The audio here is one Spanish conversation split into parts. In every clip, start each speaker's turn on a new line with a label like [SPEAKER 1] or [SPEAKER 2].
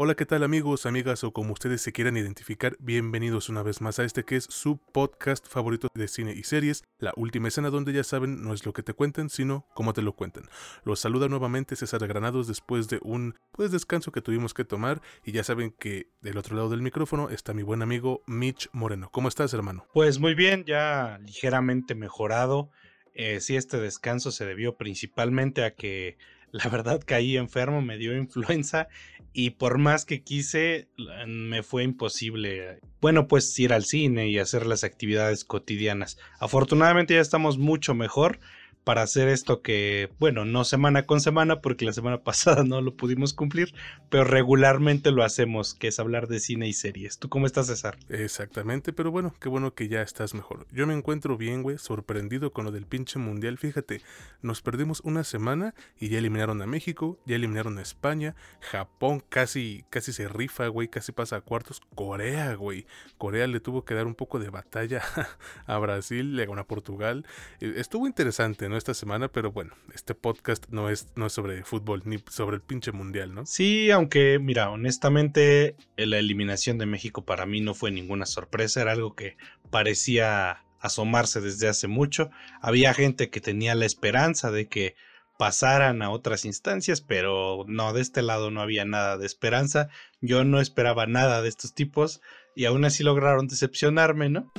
[SPEAKER 1] Hola, ¿qué tal amigos, amigas o como ustedes se quieran identificar? Bienvenidos una vez más a este que es su podcast favorito de cine y series, La Última Escena, donde ya saben, no es lo que te cuenten, sino cómo te lo cuentan. Los saluda nuevamente César Granados después de un pues descanso que tuvimos que tomar y ya saben que del otro lado del micrófono está mi buen amigo Mitch Moreno. ¿Cómo estás, hermano?
[SPEAKER 2] Pues muy bien, ya ligeramente mejorado. Eh, sí, este descanso se debió principalmente a que la verdad caí enfermo, me dio influenza y por más que quise, me fue imposible. Bueno, pues ir al cine y hacer las actividades cotidianas. Afortunadamente ya estamos mucho mejor para hacer esto que, bueno, no semana con semana, porque la semana pasada no lo pudimos cumplir, pero regularmente lo hacemos, que es hablar de cine y series. ¿Tú cómo estás, César?
[SPEAKER 1] Exactamente, pero bueno, qué bueno que ya estás mejor. Yo me encuentro bien, güey, sorprendido con lo del pinche mundial. Fíjate, nos perdimos una semana y ya eliminaron a México, ya eliminaron a España, Japón casi, casi se rifa, güey, casi pasa a cuartos. Corea, güey. Corea le tuvo que dar un poco de batalla a Brasil, le ganó a Portugal. Eh, estuvo interesante, esta semana, pero bueno, este podcast no es, no es sobre fútbol ni sobre el pinche mundial, ¿no?
[SPEAKER 2] Sí, aunque mira, honestamente la eliminación de México para mí no fue ninguna sorpresa, era algo que parecía asomarse desde hace mucho. Había gente que tenía la esperanza de que pasaran a otras instancias, pero no, de este lado no había nada de esperanza. Yo no esperaba nada de estos tipos y aún así lograron decepcionarme, ¿no?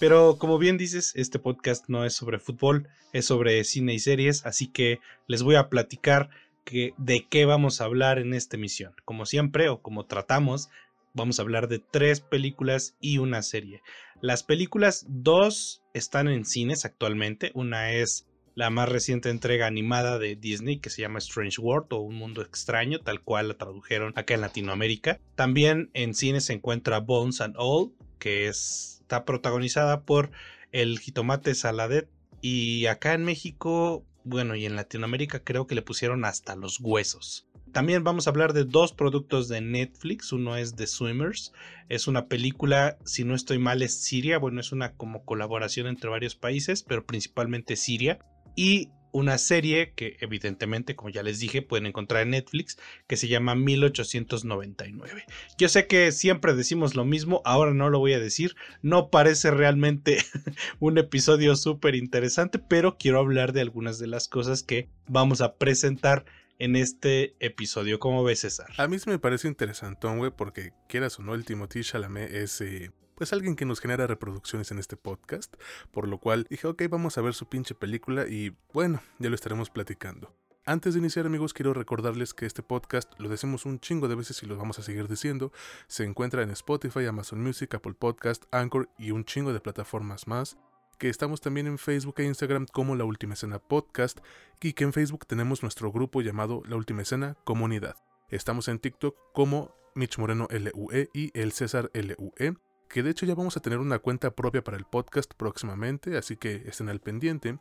[SPEAKER 2] Pero como bien dices, este podcast no es sobre fútbol, es sobre cine y series, así que les voy a platicar que, de qué vamos a hablar en esta emisión. Como siempre, o como tratamos, vamos a hablar de tres películas y una serie. Las películas, dos están en cines actualmente. Una es la más reciente entrega animada de Disney que se llama Strange World o Un Mundo Extraño, tal cual la tradujeron acá en Latinoamérica. También en cines se encuentra Bones and All, que es está protagonizada por el jitomate saladet y acá en México, bueno, y en Latinoamérica creo que le pusieron hasta los huesos. También vamos a hablar de dos productos de Netflix. Uno es The Swimmers. Es una película, si no estoy mal, es Siria. Bueno, es una como colaboración entre varios países, pero principalmente Siria. Y una serie que evidentemente, como ya les dije, pueden encontrar en Netflix, que se llama 1899. Yo sé que siempre decimos lo mismo, ahora no lo voy a decir, no parece realmente un episodio súper interesante, pero quiero hablar de algunas de las cosas que vamos a presentar en este episodio. ¿Cómo ves, César?
[SPEAKER 1] A mí se me parece interesante, güey, porque quieras o no, el Timothy Chalamet es... Eh, pues alguien que nos genera reproducciones en este podcast, por lo cual dije, ok, vamos a ver su pinche película y bueno, ya lo estaremos platicando. Antes de iniciar amigos quiero recordarles que este podcast lo decimos un chingo de veces y lo vamos a seguir diciendo. Se encuentra en Spotify, Amazon Music, Apple Podcast, Anchor y un chingo de plataformas más. Que estamos también en Facebook e Instagram como La Última Escena Podcast y que en Facebook tenemos nuestro grupo llamado La Última Escena Comunidad. Estamos en TikTok como Mitch Moreno LUE y El César LUE que de hecho ya vamos a tener una cuenta propia para el podcast próximamente, así que estén al pendiente.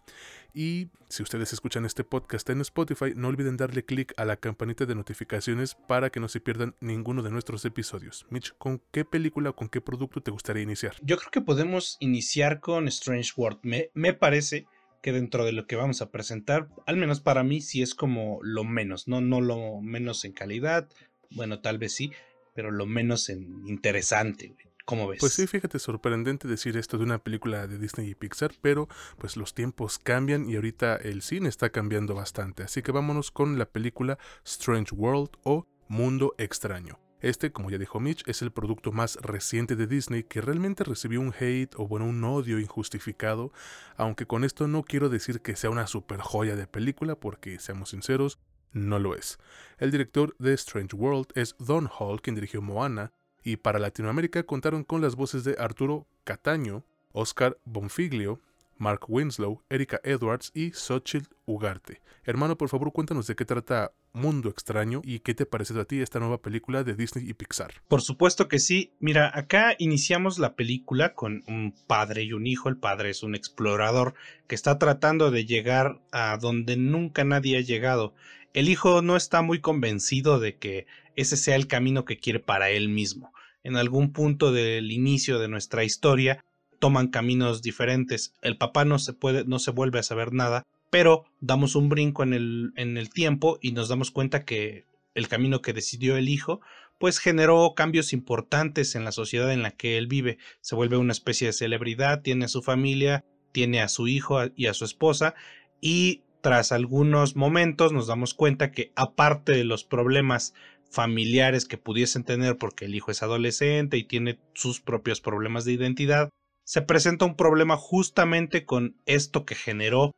[SPEAKER 1] Y si ustedes escuchan este podcast en Spotify, no olviden darle clic a la campanita de notificaciones para que no se pierdan ninguno de nuestros episodios. Mitch, ¿con qué película o con qué producto te gustaría iniciar?
[SPEAKER 2] Yo creo que podemos iniciar con Strange World. Me, me parece que dentro de lo que vamos a presentar, al menos para mí, sí es como lo menos, no, no lo menos en calidad, bueno, tal vez sí, pero lo menos en interesante. ¿Cómo ves?
[SPEAKER 1] Pues sí, fíjate, sorprendente decir esto de una película de Disney y Pixar, pero pues los tiempos cambian y ahorita el cine está cambiando bastante. Así que vámonos con la película Strange World o Mundo Extraño. Este, como ya dijo Mitch, es el producto más reciente de Disney que realmente recibió un hate o bueno, un odio injustificado, aunque con esto no quiero decir que sea una super joya de película porque, seamos sinceros, no lo es. El director de Strange World es Don Hall, quien dirigió Moana, y para Latinoamérica contaron con las voces de Arturo Cataño, Oscar Bonfiglio, Mark Winslow, Erika Edwards y Xochitl Ugarte. Hermano, por favor, cuéntanos de qué trata Mundo Extraño y qué te parece a ti esta nueva película de Disney y Pixar.
[SPEAKER 2] Por supuesto que sí. Mira, acá iniciamos la película con un padre y un hijo. El padre es un explorador que está tratando de llegar a donde nunca nadie ha llegado. El hijo no está muy convencido de que ese sea el camino que quiere para él mismo. En algún punto del inicio de nuestra historia, toman caminos diferentes. El papá no se puede, no se vuelve a saber nada, pero damos un brinco en el, en el tiempo y nos damos cuenta que el camino que decidió el hijo, pues generó cambios importantes en la sociedad en la que él vive. Se vuelve una especie de celebridad, tiene a su familia, tiene a su hijo y a su esposa, y tras algunos momentos nos damos cuenta que aparte de los problemas familiares que pudiesen tener porque el hijo es adolescente y tiene sus propios problemas de identidad, se presenta un problema justamente con esto que generó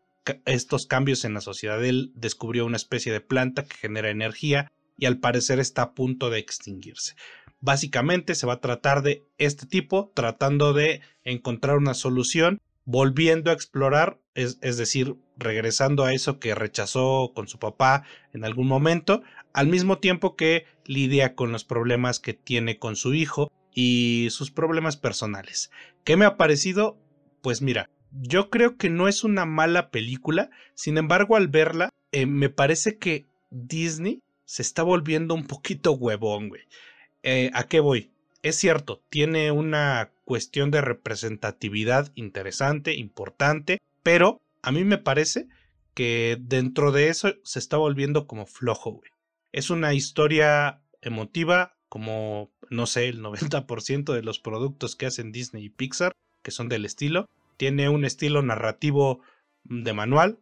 [SPEAKER 2] estos cambios en la sociedad. Él descubrió una especie de planta que genera energía y al parecer está a punto de extinguirse. Básicamente se va a tratar de este tipo, tratando de encontrar una solución, volviendo a explorar, es, es decir, regresando a eso que rechazó con su papá en algún momento, al mismo tiempo que lidia con los problemas que tiene con su hijo y sus problemas personales. ¿Qué me ha parecido? Pues mira, yo creo que no es una mala película, sin embargo al verla eh, me parece que Disney se está volviendo un poquito huevón, güey. Eh, ¿A qué voy? Es cierto, tiene una cuestión de representatividad interesante, importante, pero a mí me parece que dentro de eso se está volviendo como flojo, güey. Es una historia emotiva, como, no sé, el 90% de los productos que hacen Disney y Pixar, que son del estilo. Tiene un estilo narrativo de manual,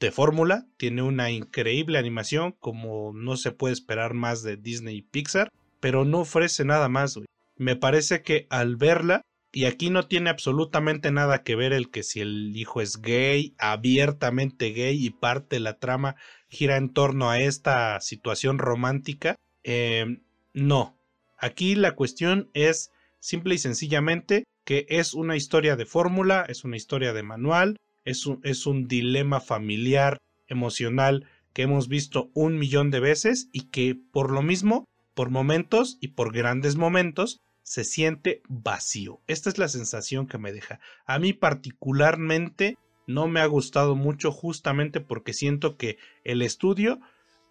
[SPEAKER 2] de fórmula, tiene una increíble animación, como no se puede esperar más de Disney y Pixar, pero no ofrece nada más, güey. Me parece que al verla, y aquí no tiene absolutamente nada que ver el que si el hijo es gay, abiertamente gay y parte de la trama gira en torno a esta situación romántica. Em, no, aquí la cuestión es simple y sencillamente que es una historia de fórmula, es una historia de manual, es un, es un dilema familiar, emocional que hemos visto un millón de veces y que por lo mismo, por momentos y por grandes momentos, se siente vacío. Esta es la sensación que me deja. A mí particularmente no me ha gustado mucho justamente porque siento que el estudio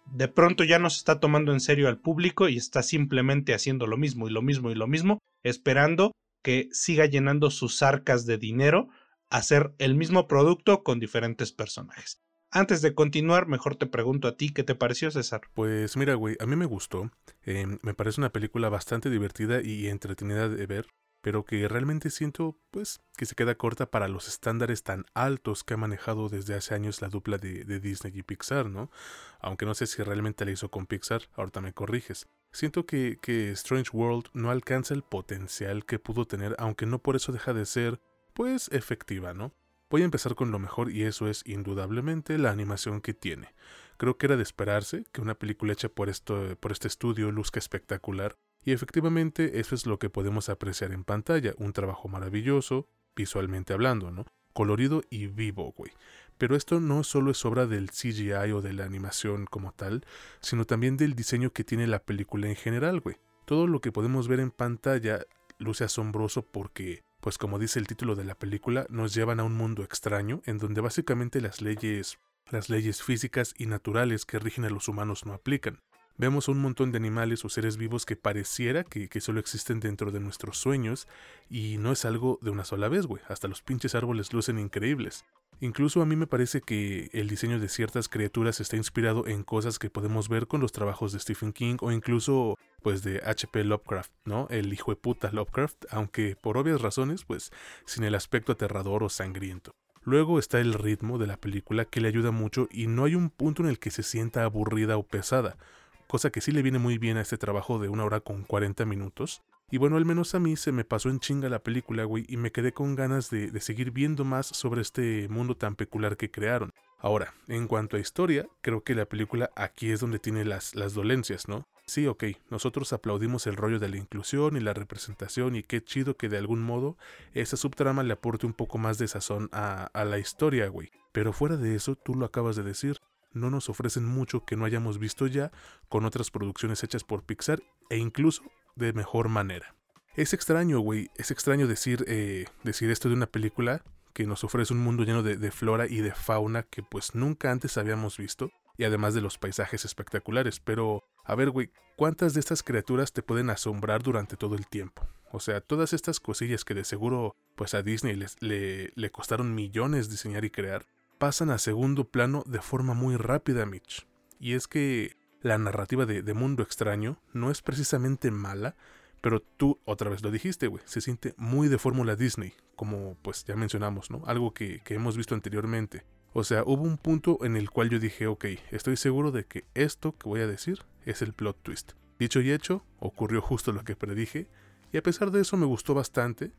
[SPEAKER 2] de pronto ya no se está tomando en serio al público y está simplemente haciendo lo mismo y lo mismo y lo mismo, esperando que siga llenando sus arcas de dinero hacer el mismo producto con diferentes personajes. Antes de continuar, mejor te pregunto a ti, ¿qué te pareció, César?
[SPEAKER 1] Pues mira, güey, a mí me gustó. Em, me parece una película bastante divertida y entretenida de ver, pero que realmente siento, pues, que se queda corta para los estándares tan altos que ha manejado desde hace años la dupla de, Disney y Pixar, ¿no? Aunque no sé si realmente la hizo con Pixar, ahorita me corriges. Siento que, que Strange World no alcanza el potencial que pudo tener, aunque no por eso deja de ser, pues, efectiva, ¿no? Voy a empezar con lo mejor y eso es indudablemente la animación que tiene. Creo que era de esperarse que una película hecha por, esto, por este estudio luzca espectacular, y efectivamente eso es lo que podemos apreciar en pantalla, un trabajo maravilloso, visualmente hablando, ¿no? Colorido y vivo, güey. Pero esto no solo es obra del CGI o de la animación como tal, sino también del diseño que tiene la película en general, güey. Todo lo que podemos ver en pantalla luce asombroso porque pues como dice el título de la película, nos llevan a un mundo extraño en donde básicamente las leyes, las leyes físicas y naturales que rigen a los humanos no aplican. Vemos un montón de animales o seres vivos que pareciera que, que, solo existen dentro de nuestros sueños y no es algo de una sola vez, güey. Hasta los pinches árboles lucen increíbles. Incluso a mí me parece que el diseño de ciertas criaturas está inspirado en cosas que podemos ver con los trabajos de Stephen King o incluso pues de H.P. Lovecraft, ¿no? El hijo de puta Lovecraft, aunque por obvias razones pues sin el aspecto aterrador o sangriento. Luego está el ritmo de la película que le ayuda mucho y no hay un punto en el que se sienta aburrida o pesada, cosa que sí le viene muy bien a este trabajo de una hora con 40 minutos, y bueno, al menos a mí se me pasó en chinga la película, güey, y me quedé con ganas de, seguir viendo más sobre este mundo tan peculiar que crearon. Ahora, en cuanto a historia, creo que la película aquí es donde tiene las, las dolencias, ¿no? Sí, ok, nosotros aplaudimos el rollo de la inclusión y la representación y qué chido que de algún modo esa subtrama le aporte un poco más de sazón a, a la historia, güey. Pero fuera de eso, tú lo acabas de decir, no nos ofrecen mucho que no hayamos visto ya con otras producciones hechas por Pixar e incluso de mejor manera. Es extraño, güey, es extraño decir, eh, decir esto de una película que nos ofrece un mundo lleno de, flora y de fauna que pues nunca antes habíamos visto, y además de los paisajes espectaculares, pero a ver, güey, ¿cuántas de estas criaturas te pueden asombrar durante todo el tiempo? O sea, todas estas cosillas que de seguro pues a Disney le, le costaron millones diseñar y crear, pasan a segundo plano de forma muy rápida, Mitch. Y es que la narrativa de, de Mundo Extraño no es precisamente mala, pero tú otra vez lo dijiste, güey, se siente muy de fórmula Disney, como pues ya mencionamos, ¿no? Algo que, que hemos visto anteriormente. O sea, hubo un punto en el cual yo dije, ok, estoy seguro de que esto que voy a decir es el plot twist. Dicho y hecho, ocurrió justo lo que predije, y a pesar de eso me gustó bastante,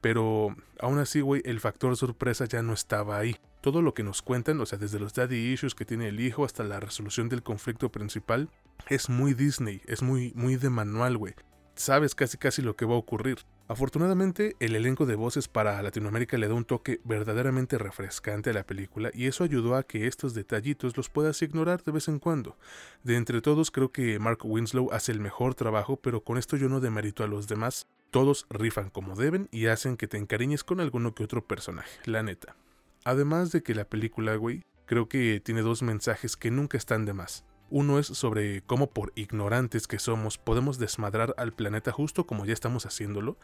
[SPEAKER 1] pero aún así, güey, el factor sorpresa ya no estaba ahí. Todo lo que nos cuentan, o sea, desde los daddy issues que tiene el hijo hasta la resolución del conflicto principal, es muy Disney, es muy, muy de manual, güey. Sabes casi casi lo que va a ocurrir. Afortunadamente, el elenco de voces para Latinoamérica le da un toque verdaderamente refrescante a la película y eso ayudó a que estos detallitos los puedas ignorar de vez en cuando. De entre todos, creo que Mark Winslow hace el mejor trabajo, pero con esto yo no demerito a los demás. Todos rifan como deben y hacen que te encariñes con alguno que otro personaje, la neta. Además de que la película, güey, creo que tiene dos mensajes que nunca están de más. Uno es sobre cómo por ignorantes que somos podemos desmadrar al planeta justo como ya estamos haciéndolo,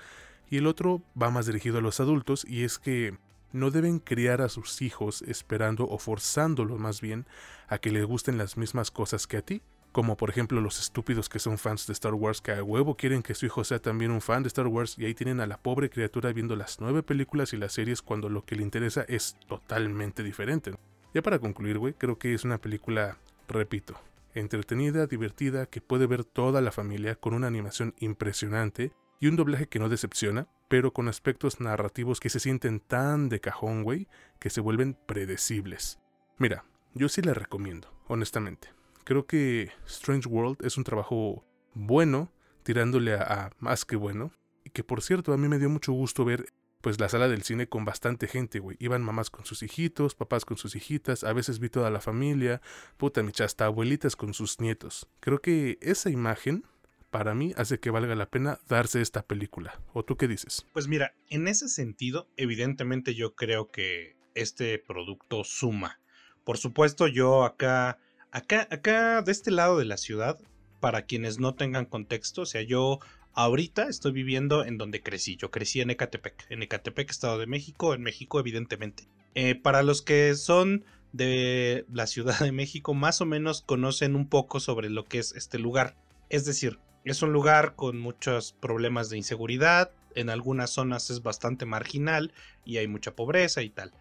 [SPEAKER 1] y el otro va más dirigido a los adultos y es que no deben criar a sus hijos esperando o forzándolos más bien a que les gusten las mismas cosas que a ti, como por ejemplo los estúpidos que son fans de Star Wars que a huevo quieren que su hijo sea también un fan de Star Wars y ahí tienen a la pobre criatura viendo las nueve películas y las series cuando lo que le interesa es totalmente diferente. Ya para concluir, güey, creo que es una película, repito, entretenida, divertida, que puede ver toda la familia con una animación impresionante y un doblaje que no decepciona, pero con aspectos narrativos que se sienten tan de cajón, güey, que se vuelven predecibles. Mira, yo sí la recomiendo, honestamente. Creo que Strange World es un trabajo bueno, tirándole a, más que bueno, y que por cierto a mí me dio mucho gusto ver pues la sala del cine con bastante gente, güey. Iban mamás con sus hijitos, papás con sus hijitas, a veces vi toda la familia, puta micha, hasta abuelitas con sus nietos. Creo que esa imagen para mí hace que valga la pena darse esta película. ¿O tú qué dices?
[SPEAKER 2] Pues mira, en ese sentido, evidentemente yo creo que este producto suma. Por supuesto, yo acá, acá, acá de este lado de la ciudad, para quienes no tengan contexto, o sea, yo Ahorita estoy viviendo en donde crecí. Yo crecí en Ecatepec, en Ecatepec, Estado de México, en México evidentemente. Eh, para los que son de la Ciudad de México, más o menos conocen un poco sobre lo que es este lugar. Es decir, es un lugar con muchos problemas de inseguridad, en algunas zonas es bastante marginal y hay mucha pobreza y tal.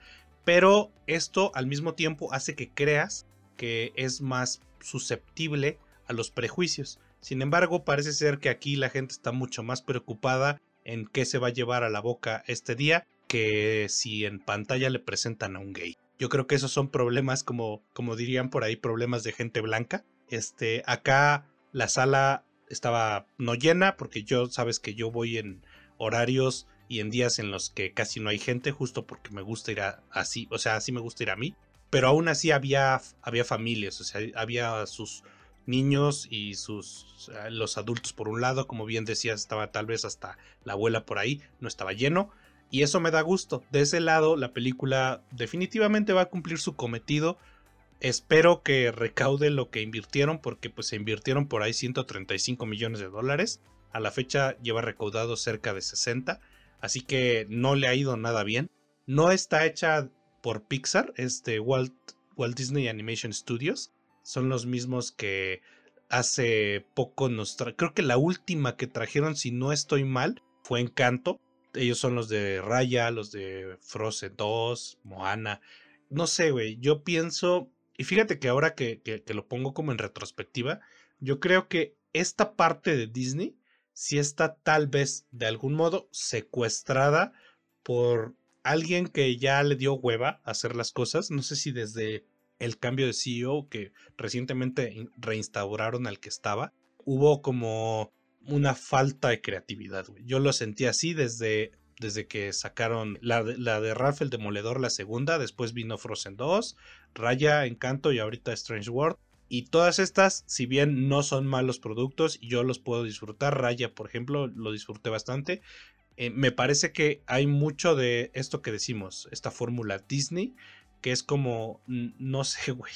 [SPEAKER 2] Pero esto al mismo tiempo hace que creas que es más susceptible a los prejuicios. Sin embargo, parece ser que aquí la gente está mucho más preocupada en qué se va a llevar a la boca este día que si en pantalla le presentan a un gay. Yo creo que esos son problemas como, como dirían por ahí, problemas de gente blanca. Este, acá la sala estaba no llena porque yo sabes que yo voy en horarios y en días en los que casi no hay gente justo porque me gusta ir así, o sea, así me gusta ir a mí, pero aún así había había familias, o sea, había sus niños y sus los adultos por un lado, como bien decías, estaba tal vez hasta la abuela por ahí, no estaba lleno y eso me da gusto. De ese lado la película definitivamente va a cumplir su cometido. Espero que recaude lo que invirtieron porque pues se invirtieron por ahí 135 millones de dólares. A la fecha lleva recaudado cerca de 60, así que no le ha ido nada bien. No está hecha por Pixar, es de Walt, Walt Disney Animation Studios. Son los mismos que hace poco nos creo que la última que trajeron si no estoy mal fue Encanto. Ellos son los de Raya los de Frozen 2 Moana. No sé güey yo pienso y fíjate que ahora que, que, lo pongo como en retrospectiva yo creo que esta parte de Disney sí está tal vez de algún modo secuestrada por alguien que ya le dio hueva a hacer las cosas no sé si desde el cambio de CEO que recientemente reinstauraron al que estaba, hubo como una falta de creatividad. Yo lo sentí así desde, desde que sacaron la, la, de Ralph el Demoledor, la segunda, después vino Frozen 2, Raya, Encanto y ahorita Strange World. Y todas estas, si bien no son malos productos, yo los puedo disfrutar. Raya, por ejemplo, lo disfruté bastante. Eh, me parece que hay mucho de esto que decimos, esta fórmula Disney, que es como, no sé, güey,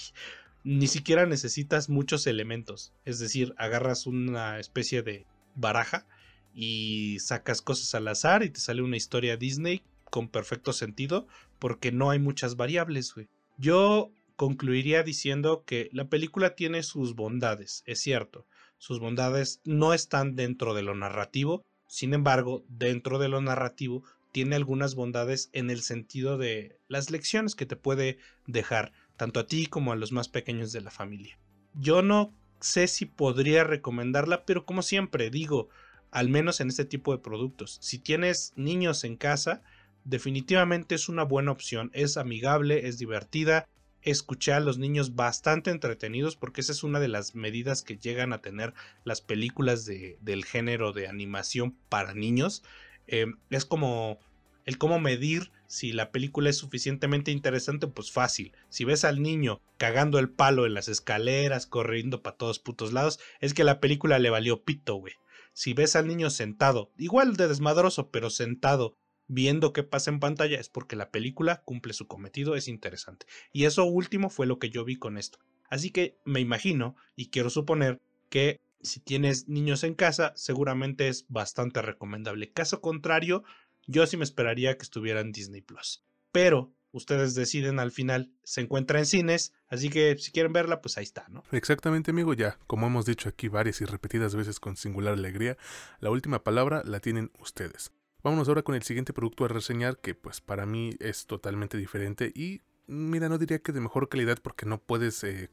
[SPEAKER 2] ni siquiera necesitas muchos elementos. Es decir, agarras una especie de baraja y sacas cosas al azar y te sale una historia Disney con perfecto sentido porque no hay muchas variables, güey. Yo concluiría diciendo que la película tiene sus bondades, es cierto. Sus bondades no están dentro de lo narrativo, sin embargo, dentro de lo narrativo tiene algunas bondades en el sentido de las lecciones que te puede dejar, tanto a ti como a los más pequeños de la familia. Yo no sé si podría recomendarla, pero como siempre digo, al menos en este tipo de productos, si tienes niños en casa, definitivamente es una buena opción, es amigable, es divertida, escuché a los niños bastante entretenidos porque esa es una de las medidas que llegan a tener las películas de, del género de animación para niños. Em, es como el cómo medir si la película es suficientemente interesante, pues fácil. Si ves al niño cagando el palo en las escaleras, corriendo para todos putos lados, es que la película le valió pito, güey. Si ves al niño sentado, igual de desmadroso, pero sentado viendo qué pasa en pantalla es porque la película cumple su cometido, es interesante. Y eso último fue lo que yo vi con esto. Así que me imagino y quiero suponer que si tienes niños en casa, seguramente es bastante recomendable. Caso contrario, yo sí me esperaría que estuviera en Disney Plus. Pero ustedes deciden al final, se encuentra en cines, así que si quieren verla, pues ahí está, ¿no?
[SPEAKER 1] Exactamente, amigo, ya, como hemos dicho aquí varias y repetidas veces con singular alegría, la última palabra la tienen ustedes. Vámonos ahora con el siguiente producto a reseñar que pues para mí es totalmente diferente y mira, no diría que de mejor calidad porque no puedes eh,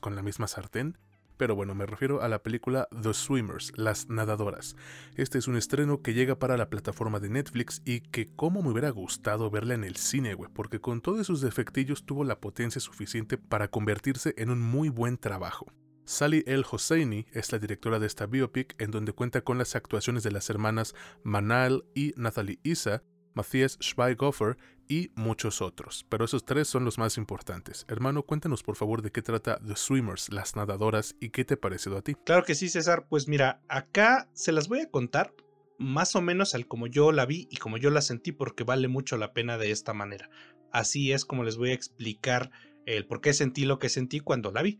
[SPEAKER 1] con la misma sartén. Pero bueno, me refiero a la película The Swimmers, Las Nadadoras. Este es un estreno que llega para la plataforma de Netflix y que como me hubiera gustado verla en el cine, güey, porque con todos sus defectillos tuvo la potencia suficiente para convertirse en un muy buen trabajo. Sally El Hosseini es la directora de esta biopic, en donde cuenta con las actuaciones de las hermanas Manal y Nathalie Isa, Matthias Schweighofer y muchos otros, pero esos tres son los más importantes. Hermano, cuéntanos por favor de qué trata The Swimmers, las nadadoras, y qué te ha parecido a ti.
[SPEAKER 2] Claro que sí, César. Pues mira, acá se las voy a contar más o menos al como yo la vi y como yo la sentí, porque vale mucho la pena de esta manera. Así es como les voy a explicar el por qué sentí lo que sentí cuando la vi.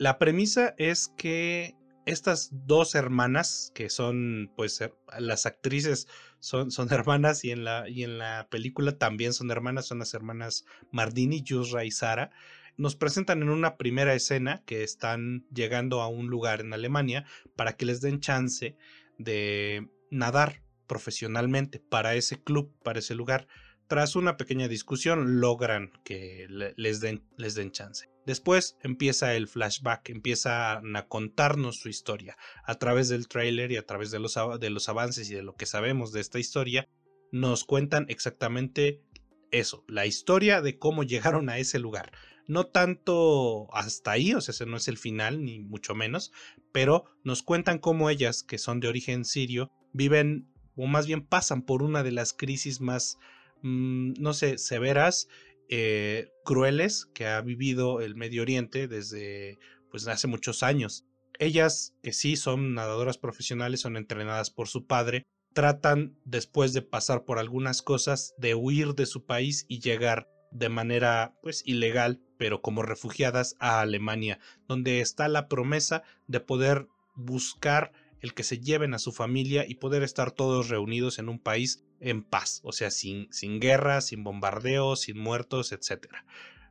[SPEAKER 2] La premisa es que estas dos hermanas, que son, pues, las actrices son, hermanas y en, la, y en la película también son hermanas, son las hermanas Mardini, Yusra y Sara, nos presentan en una primera escena que están llegando a un lugar en Alemania para que les den chance de nadar profesionalmente para ese club, para ese lugar. Tras una pequeña discusión logran que les den, les den chance. Después empieza el flashback, empiezan a contarnos su historia. A través del trailer y a través de los, de los avances y de lo que sabemos de esta historia, nos cuentan exactamente eso, la historia de cómo llegaron a ese lugar. No tanto hasta ahí, o sea, ese no es el final, ni mucho menos, pero nos cuentan cómo ellas, que son de origen sirio, viven, o más bien pasan por una de las crisis más Mm, no sé, severas, eh, crueles que ha vivido el Medio Oriente desde pues hace muchos años. Ellas, que sí son nadadoras profesionales, son entrenadas por su padre, tratan, después de pasar por algunas cosas, de huir de su país y llegar de manera pues ilegal, pero como refugiadas a Alemania, donde está la promesa de poder buscar el que se lleven a su familia y poder estar todos reunidos en un país en paz, o sea, sin, sin guerra, sin bombardeos, sin muertos, etc.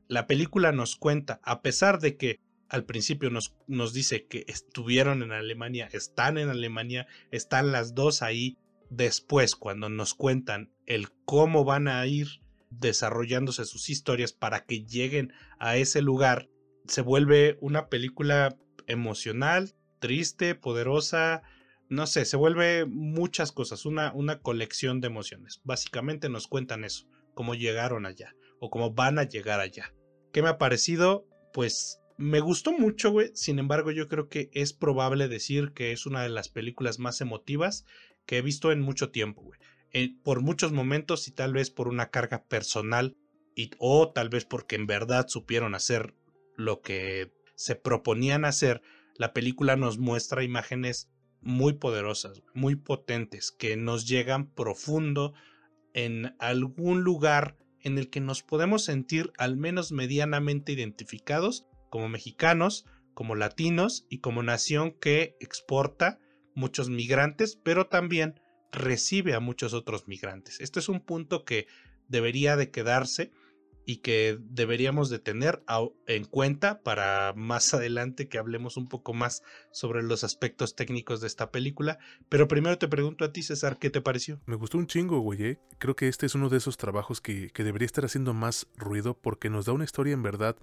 [SPEAKER 2] La película nos cuenta, a pesar de que al principio nos, nos dice que estuvieron en Alemania, están en Alemania, están las dos ahí, después cuando nos cuentan el cómo van a ir desarrollándose sus historias para que lleguen a ese lugar, se vuelve una película emocional, triste, poderosa, no sé, se vuelve muchas cosas, una, una colección de emociones. Básicamente nos cuentan eso, cómo llegaron allá o cómo van a llegar allá. ¿Qué me ha parecido? Pues me gustó mucho, güey. Sin embargo, yo creo que es probable decir que es una de las películas más emotivas que he visto en mucho tiempo, güey. Por muchos momentos y tal vez por una carga personal y, o tal vez porque en verdad supieron hacer lo que se proponían hacer la película nos muestra imágenes muy poderosas, muy potentes, que nos llegan profundo en algún lugar en el que nos podemos sentir al menos medianamente identificados como mexicanos, como latinos y como nación que exporta muchos migrantes, pero también recibe a muchos otros migrantes. Este es un punto que debería de quedarse y que deberíamos de tener en cuenta para más adelante que hablemos un poco más sobre los aspectos técnicos de esta película. Pero primero te pregunto a ti, César, ¿qué te pareció?
[SPEAKER 1] Me gustó un chingo, güey. ¿eh? Creo que este es uno de esos trabajos que, que debería estar haciendo más ruido porque nos da una historia en verdad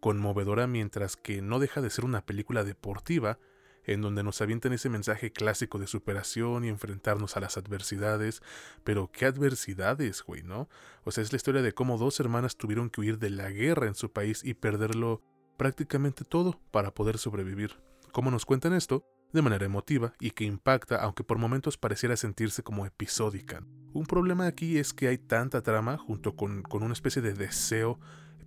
[SPEAKER 1] conmovedora mientras que no deja de ser una película deportiva en donde nos avientan ese mensaje clásico de superación y enfrentarnos a las adversidades. Pero qué adversidades, güey, ¿no? O sea, es la historia de cómo dos hermanas tuvieron que huir de la guerra en su país y perderlo prácticamente todo para poder sobrevivir. ¿Cómo nos cuentan esto? De manera emotiva y que impacta, aunque por momentos pareciera sentirse como episódica. Un problema aquí es que hay tanta trama junto con, con una especie de deseo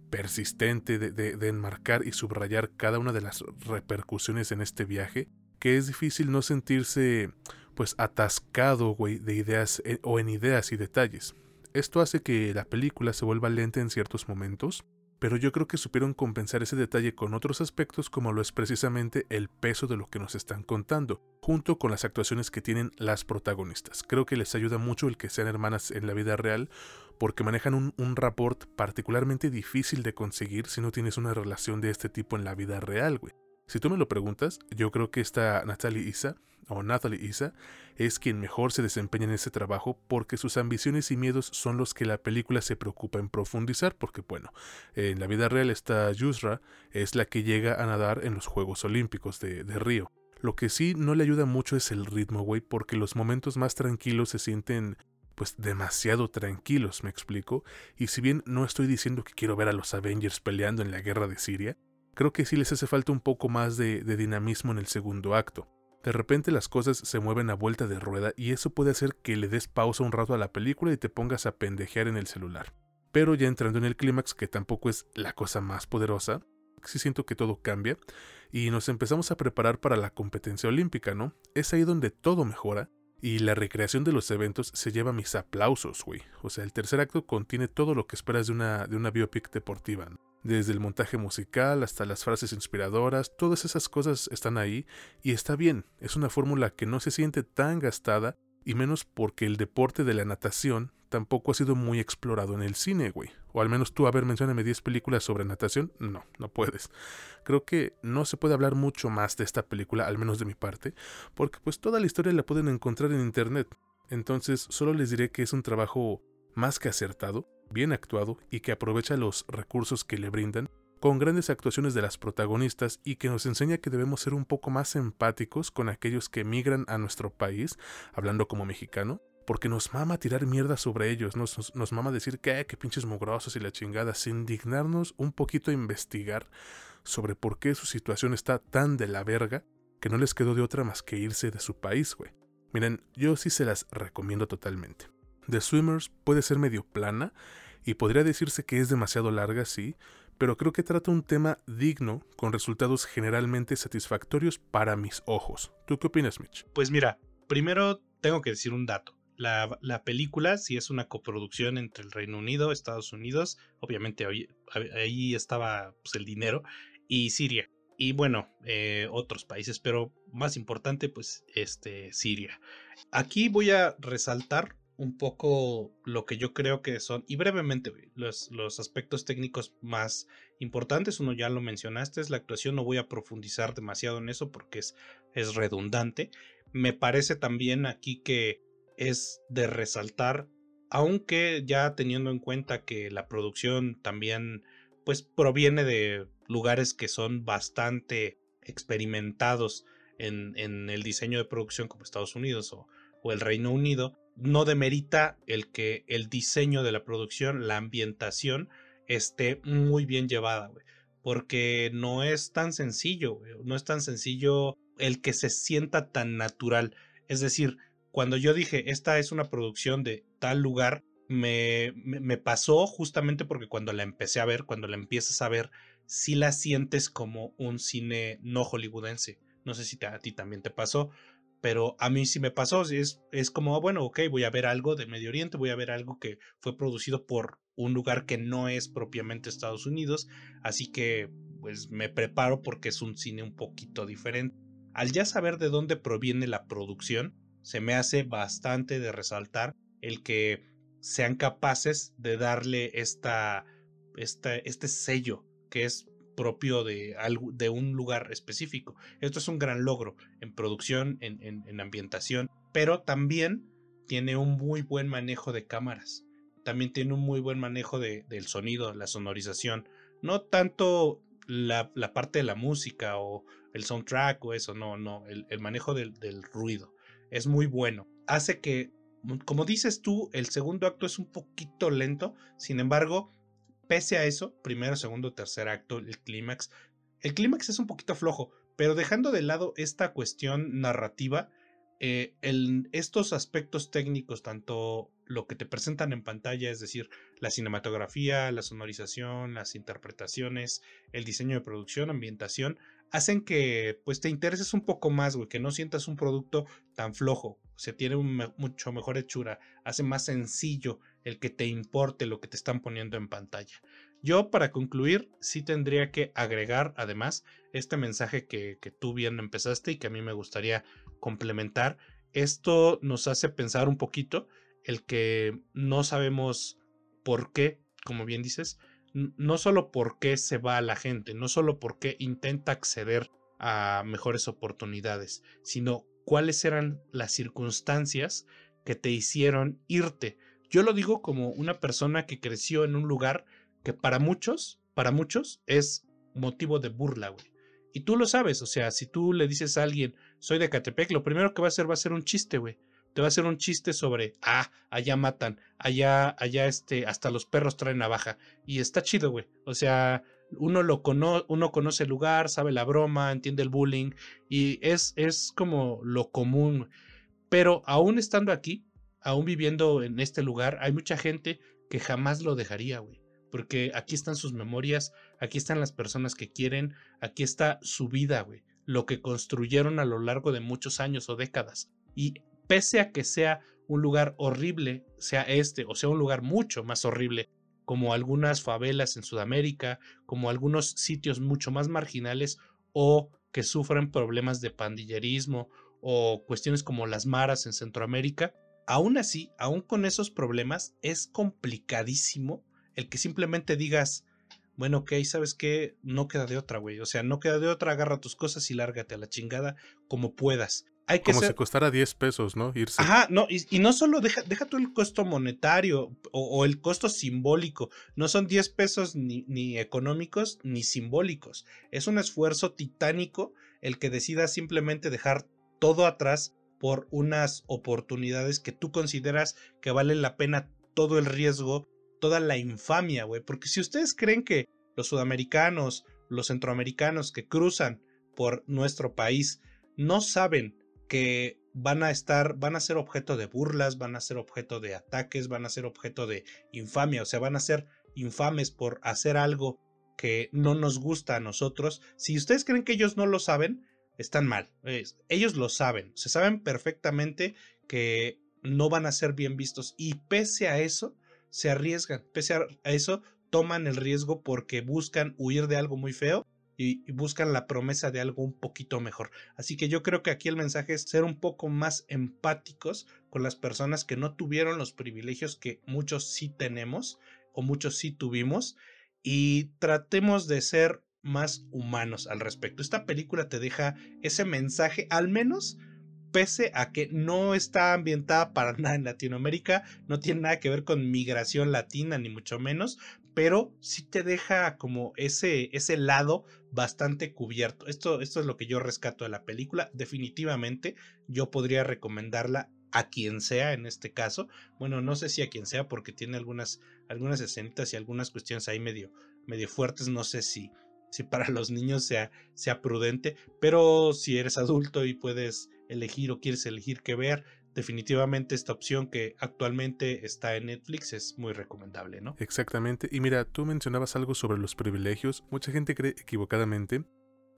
[SPEAKER 1] persistente de, enmarcar y subrayar cada una de las repercusiones en este viaje, que es difícil no sentirse pues atascado, güey, de ideas eh, o en ideas y detalles. Esto hace que la película se vuelva lenta en ciertos momentos, pero yo creo que supieron compensar ese detalle con otros aspectos como lo es precisamente el peso de lo que nos están contando, junto con las actuaciones que tienen las protagonistas. Creo que les ayuda mucho el que sean hermanas en la vida real, porque manejan un, un rapport particularmente difícil de conseguir si no tienes una relación de este tipo en la vida real, güey. Si tú me lo preguntas, yo creo que esta Natalie Isa, o Natalie Isa, es quien mejor se desempeña en ese trabajo porque sus ambiciones y miedos son los que la película se preocupa en profundizar, porque bueno, en la vida real esta Yusra es la que llega a nadar en los Juegos Olímpicos de, de Río. Lo que sí no le ayuda mucho es el ritmo, güey, porque los momentos más tranquilos se sienten pues demasiado tranquilos, me explico, y si bien no estoy diciendo que quiero ver a los Avengers peleando en la guerra de Siria, creo que sí les hace falta un poco más de, dinamismo en el segundo acto. De repente las cosas se mueven a vuelta de rueda y eso puede hacer que le des pausa un rato a la película y te pongas a pendejear en el celular. Pero ya entrando en el clímax, que tampoco es la cosa más poderosa, sí siento que todo cambia y nos empezamos a preparar para la competencia olímpica, ¿no? Es ahí donde todo mejora y la recreación de los eventos se lleva mis aplausos, güey. O sea, el tercer acto contiene todo lo que esperas de una, de una biopic deportiva. Desde el montaje musical hasta las frases inspiradoras, todas esas cosas están ahí y está bien, es una fórmula que no se siente tan gastada y menos porque el deporte de la natación tampoco ha sido muy explorado en el cine, güey. O al menos tú, a ver, mencióname 10 películas sobre natación. No, no puedes. Creo que no se puede hablar mucho más de esta película, al menos de mi parte, porque pues toda la historia la pueden encontrar en internet. Entonces, solo les diré que es un trabajo más que acertado, bien actuado y que aprovecha los recursos que le brindan, con grandes actuaciones de las protagonistas y que nos enseña que debemos ser un poco más empáticos con aquellos que emigran a nuestro país, hablando como mexicano, porque nos mama tirar mierda sobre ellos, nos, mama decir que, qué pinches mugrosos y la chingada, sin dignarnos un poquito a investigar sobre por qué su situación está tan de la verga que no les quedó de otra más que irse de su país, güey. Miren, yo sí se las recomiendo totalmente. The Swimmers puede ser medio plana y podría decirse que es demasiado larga, sí, pero creo que trata un tema digno con resultados generalmente satisfactorios para mis ojos. ¿Tú qué opinas, Mitch?
[SPEAKER 2] Pues mira, primero tengo que decir un dato. La, película, si es una coproducción entre el Reino Unido, Estados Unidos, obviamente ahí, estaba pues, el dinero, y Siria. Y bueno, eh, otros países, pero más importante, pues este, Siria. Aquí voy a resaltar un poco lo que yo creo que son, y brevemente, los, los, aspectos técnicos más importantes, uno ya lo mencionaste, es la actuación, no voy a profundizar demasiado en eso porque es, es redundante. Me parece también aquí que es de resaltar, aunque ya teniendo en cuenta que la producción también pues proviene de lugares que son bastante experimentados en, en el diseño de producción como Estados Unidos o, o el Reino Unido, no demerita el que el diseño de la producción, la ambientación, esté muy bien llevada, Porque no es tan sencillo, no es tan sencillo el que se sienta tan natural. Es decir, cuando yo dije, esta es una producción de tal lugar, me, me, pasó justamente porque cuando la empecé a ver, cuando la empiezas a ver, sí la sientes como un cine no hollywoodense. No sé si a ti también te pasó, pero a mí sí me pasó, es, es como, ah, bueno, ok, voy a ver algo de Medio Oriente, voy a ver algo que fue producido por un lugar que no es propiamente Estados Unidos, así que pues me preparo porque es un cine un poquito diferente. al ya saber de dónde proviene la producción, se me hace bastante de resaltar el que sean capaces de darle esta, este sello que es propio de, de un lugar específico. Esto es un gran logro en producción, en, ambientación, pero también tiene un muy buen manejo de cámaras. También tiene un muy buen manejo de, del sonido, la sonorización. No tanto la, parte de la música o el soundtrack o eso, no, no, el, manejo del ruido es muy bueno. Hace que, como dices tú, el segundo acto es un poquito lento, sin embargo, pese a eso, primero, segundo, tercer acto, el clímax, el clímax es un poquito flojo, pero dejando de lado esta cuestión narrativa, eh, estos aspectos técnicos, tanto lo que te presentan en pantalla, es decir, la cinematografía, la sonorización, las interpretaciones, el diseño de producción, ambientación, hacen que pues te intereses un poco más, güey, que no sientas un producto tan flojo, se tiene un mucho mejor hechura, hace más sencillo el que te importe lo que te están poniendo en pantalla. Yo para concluir sí tendría que agregar además este mensaje que, que tú bien empezaste y que a mí me gustaría complementar. Esto nos hace pensar un poquito el que no sabemos por qué, como bien dices, no solo por qué se va la gente, no solo por qué intenta acceder a mejores oportunidades, sino cuáles eran las circunstancias que te hicieron irte. Yo lo digo como una persona que creció en un lugar que para muchos, para muchos es motivo de burla, güey. Y tú lo sabes, o sea, si tú le dices a alguien, soy de Catepec, lo primero que va a hacer va a ser un chiste, güey te va a hacer un chiste sobre, ah, allá matan, allá, allá este, hasta los perros traen navaja. Y está chido, güey. O sea, uno lo cono uno conoce el lugar, sabe la broma, entiende el bullying y es, es como lo común. Pero aún estando aquí, aún viviendo en este lugar, hay mucha gente que jamás lo dejaría, güey. Porque aquí están sus memorias, aquí están las personas que quieren, aquí está su vida, güey. Lo que construyeron a lo largo de muchos años o décadas. Y pese a que sea un lugar horrible, sea este o sea un lugar mucho más horrible, como algunas favelas en Sudamérica, como algunos sitios mucho más marginales o que sufren problemas de pandillerismo o cuestiones como las maras en Centroamérica, aún así, aún con esos problemas, es complicadísimo el que simplemente digas, bueno, ok, ¿sabes qué? No queda de otra, güey. O sea, no queda de otra, agarra tus cosas y lárgate a la chingada como puedas.
[SPEAKER 1] Como si costara 10 pesos, ¿no? Irse.
[SPEAKER 2] Ajá, no, y, no solo deja, deja tú el costo monetario o, el costo simbólico. No son 10 pesos ni, ni, económicos ni simbólicos. Es un esfuerzo titánico el que decidas simplemente dejar todo atrás por unas oportunidades que tú consideras que valen la pena todo el riesgo, toda la infamia, güey. Porque si ustedes creen que los sudamericanos, los centroamericanos que cruzan por nuestro país no saben que van a estar, van a ser objeto de burlas, van a ser objeto de ataques, van a ser objeto de infamia, o sea, van a ser infames por hacer algo que no nos gusta a nosotros. Si ustedes creen que ellos no lo saben, están mal. ellos lo saben, se saben perfectamente que no van a ser bien vistos y pese a eso, se arriesgan, pese a eso, toman el riesgo porque buscan huir de algo muy feo y, buscan la promesa de algo un poquito mejor. Así que yo creo que aquí el mensaje es ser un poco más empáticos con las personas que no tuvieron los privilegios que muchos sí tenemos o muchos sí tuvimos y tratemos de ser más humanos al respecto. Esta película te deja ese mensaje, al menos pese a que no está ambientada para nada en Latinoamérica, no tiene nada que ver con migración latina, ni mucho menos, pero sí te deja como ese, ese lado bastante cubierto. Esto, esto es lo que yo rescato de la película. Definitivamente yo podría recomendarla a quien sea en este caso. Bueno, no sé si a quien sea porque tiene algunas, algunas escenitas y algunas cuestiones ahí medio, medio fuertes. No sé si, si para los niños sea, sea prudente, pero si eres adulto y puedes elegir o quieres elegir qué ver, definitivamente esta opción que actualmente está en Netflix es muy recomendable, ¿no?
[SPEAKER 1] Exactamente. Y mira, tú mencionabas algo sobre los privilegios. Mucha gente cree equivocadamente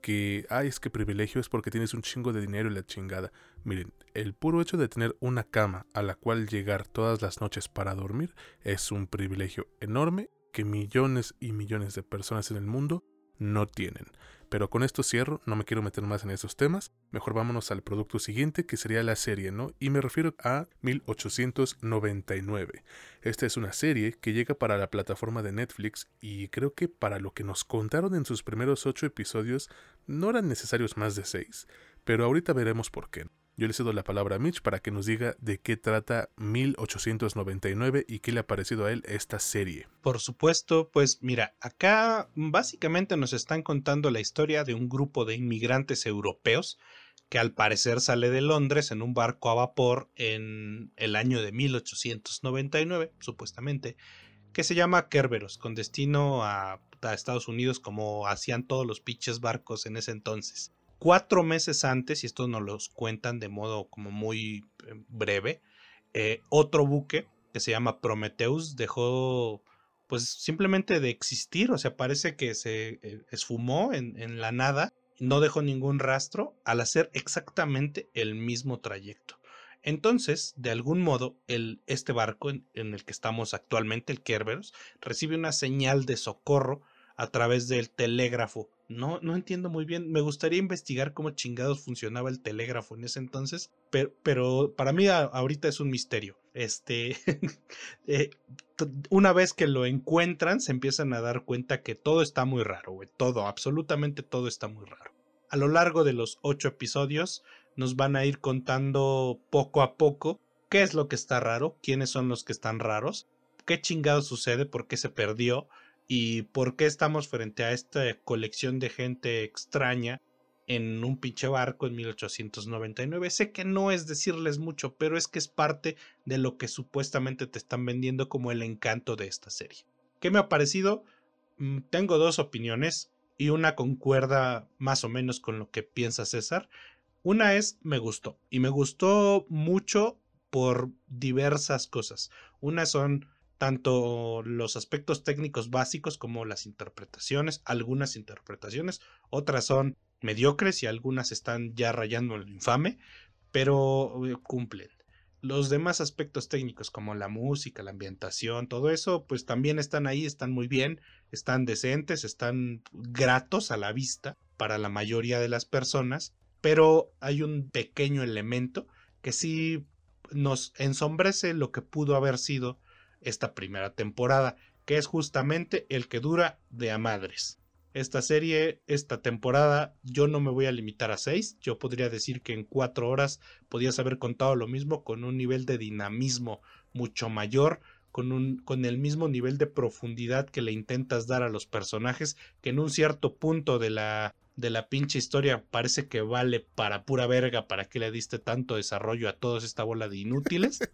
[SPEAKER 1] que, ay, es que privilegio es porque tienes un chingo de dinero y la chingada. Miren, el puro hecho de tener una cama a la cual llegar todas las noches para dormir es un privilegio enorme que millones y millones de personas en el mundo no tienen. Pero con esto cierro, no me quiero meter más en esos temas. Mejor vámonos al producto siguiente, que sería la serie, ¿no? Y me refiero a 1899. Esta es una serie que llega para la plataforma de Netflix y creo que para lo que nos contaron en sus primeros ocho episodios no eran necesarios más de seis. Pero ahorita veremos por qué. Yo le cedo la palabra a Mitch para que nos diga de qué trata 1899 y qué le ha parecido a él esta serie.
[SPEAKER 2] Por supuesto, pues mira, acá básicamente nos están contando la historia de un grupo de inmigrantes europeos que al parecer sale de Londres en un barco a vapor en el año de 1899, supuestamente, que se llama Kerberos, con destino a, a Estados Unidos como hacían todos los pinches barcos en ese entonces cuatro meses antes, y esto nos los cuentan de modo como muy eh, breve, eh, otro buque que se llama Prometheus dejó pues simplemente de existir, o sea, parece que se eh, esfumó en, la nada, no dejó ningún rastro al hacer exactamente el mismo trayecto. Entonces, de algún modo, el, este barco en, en el que estamos actualmente, el Kerberos, recibe una señal de socorro a través del telégrafo no, no entiendo muy bien. Me gustaría investigar cómo chingados funcionaba el telégrafo en ese entonces, pero, pero para mí ahorita es un misterio. Este, eh, una vez que lo encuentran, se empiezan a dar cuenta que todo está muy raro. Todo, absolutamente todo está muy raro. A lo largo de los ocho episodios, nos van a ir contando poco a poco qué es lo que está raro, quiénes son los que están raros, qué chingados sucede, por qué se perdió, y por qué estamos frente a esta colección de gente extraña en un pinche barco en 1899. Sé que no es decirles mucho, pero es que es parte de lo que supuestamente te están vendiendo como el encanto de esta serie. ¿Qué me ha parecido? Mm, tengo dos opiniones y una concuerda más o menos con lo que piensa César. Una es me gustó y me gustó mucho por diversas cosas. Una son tanto los aspectos técnicos básicos como las interpretaciones, algunas interpretaciones, otras son mediocres y algunas están ya rayando en lo infame, pero eh, cumplen. Los demás aspectos técnicos como la música, la ambientación, todo eso, pues también están ahí, están muy bien, están decentes, están gratos a la vista para la mayoría de las personas, pero hay un pequeño elemento que sí nos ensombrece lo que pudo haber sido esta primera temporada, que es justamente el que dura de a madres. Esta serie, esta temporada, yo no me voy a limitar a seis. Yo podría decir que en cuatro horas podías haber contado lo mismo con un nivel de dinamismo mucho mayor, con, un, con el mismo nivel de profundidad que le intentas dar a los personajes, que en un cierto punto de la, de la pinche historia parece que vale para pura verga para que le diste tanto desarrollo a toda esta bola de inútiles.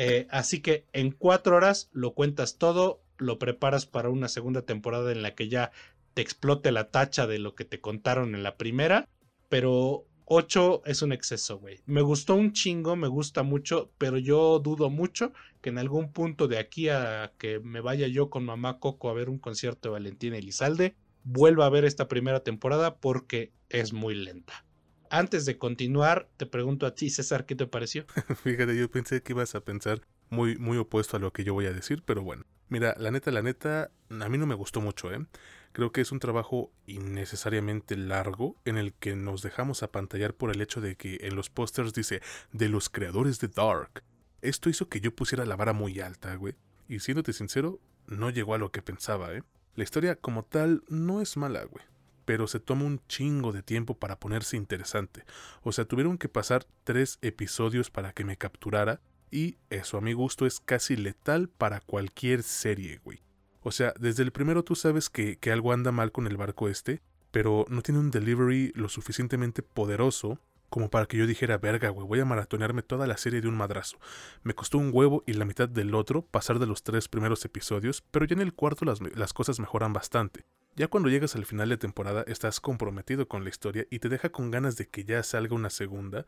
[SPEAKER 2] Eh, así que en cuatro horas lo cuentas todo, lo preparas para una segunda temporada en la que ya te explote la tacha de lo que te contaron en la primera, pero ocho es un exceso, güey. Me gustó un chingo, me gusta mucho, pero yo dudo mucho que en algún punto de aquí a que me vaya yo con mamá Coco a ver un concierto de Valentina Elizalde, vuelva a ver esta primera temporada porque es muy lenta. Antes de continuar, te pregunto a ti, César, ¿qué te pareció?
[SPEAKER 1] Fíjate, yo pensé que ibas a pensar muy, muy opuesto a lo que yo voy a decir, pero bueno. Mira, la neta, la neta, a mí no me gustó mucho, ¿eh? Creo que es un trabajo innecesariamente largo en el que nos dejamos apantallar por el hecho de que en los pósters dice de los creadores de Dark. Esto hizo que yo pusiera la vara muy alta, güey. Y siéndote sincero, no llegó a lo que pensaba, ¿eh? La historia como tal no es mala, güey. Pero se toma un chingo de tiempo para ponerse interesante. O sea, tuvieron que pasar tres episodios para que me capturara. Y eso a mi gusto es casi letal para cualquier serie, güey. O sea, desde el primero tú sabes que, que algo anda mal con el barco este, pero no tiene un delivery lo suficientemente poderoso como para que yo dijera, verga, güey, voy a maratonearme toda la serie de un madrazo. Me costó un huevo y la mitad del otro pasar de los tres primeros episodios, pero ya en el cuarto las, las cosas mejoran bastante. Ya cuando llegas al final de temporada estás comprometido con la historia y te deja con ganas de que ya salga una segunda,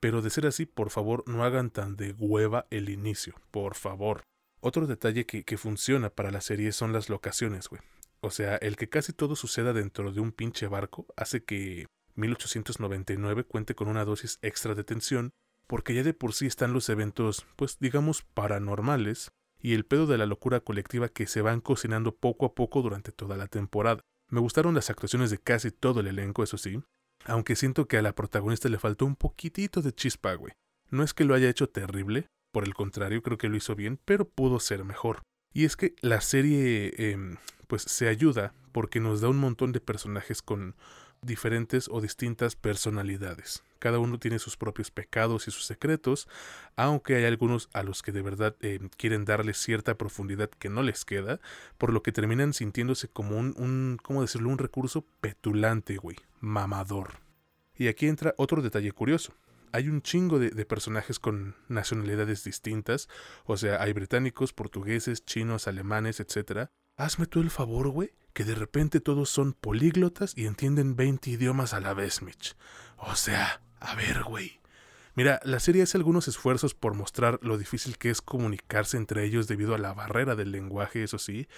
[SPEAKER 1] pero de ser así, por favor, no hagan tan de hueva el inicio, por favor. Otro detalle que, que funciona para la serie son las locaciones, güey. O sea, el que casi todo suceda dentro de un pinche barco hace que 1899 cuente con una dosis extra de tensión, porque ya de por sí están los eventos, pues digamos, paranormales, y el pedo de la locura colectiva que se van cocinando poco a poco durante toda la temporada. Me gustaron las actuaciones de casi todo el elenco, eso sí, aunque siento que a la protagonista le faltó un poquitito de chispa, güey. No es que lo haya hecho terrible, por el contrario, creo que lo hizo bien, pero pudo ser mejor. Y es que la serie, em, pues, se ayuda porque nos da un montón de personajes con diferentes o distintas personalidades. Cada uno tiene sus propios pecados y sus secretos, aunque hay algunos a los que de verdad em, quieren darle cierta profundidad que no les queda, por lo que terminan sintiéndose como un, ¿cómo decirlo?, un recurso petulante, güey, mamador. Y aquí entra otro detalle curioso hay un chingo de, personajes con nacionalidades distintas, o sea, hay británicos, portugueses, chinos, alemanes, etc. Hazme tú el favor, güey, que de repente todos son políglotas y entienden 20 idiomas a la vez, Mitch. O sea, a ver, güey. Mira, la serie hace algunos esfuerzos por mostrar lo difícil que es comunicarse entre ellos debido a la barrera del lenguaje, eso sí,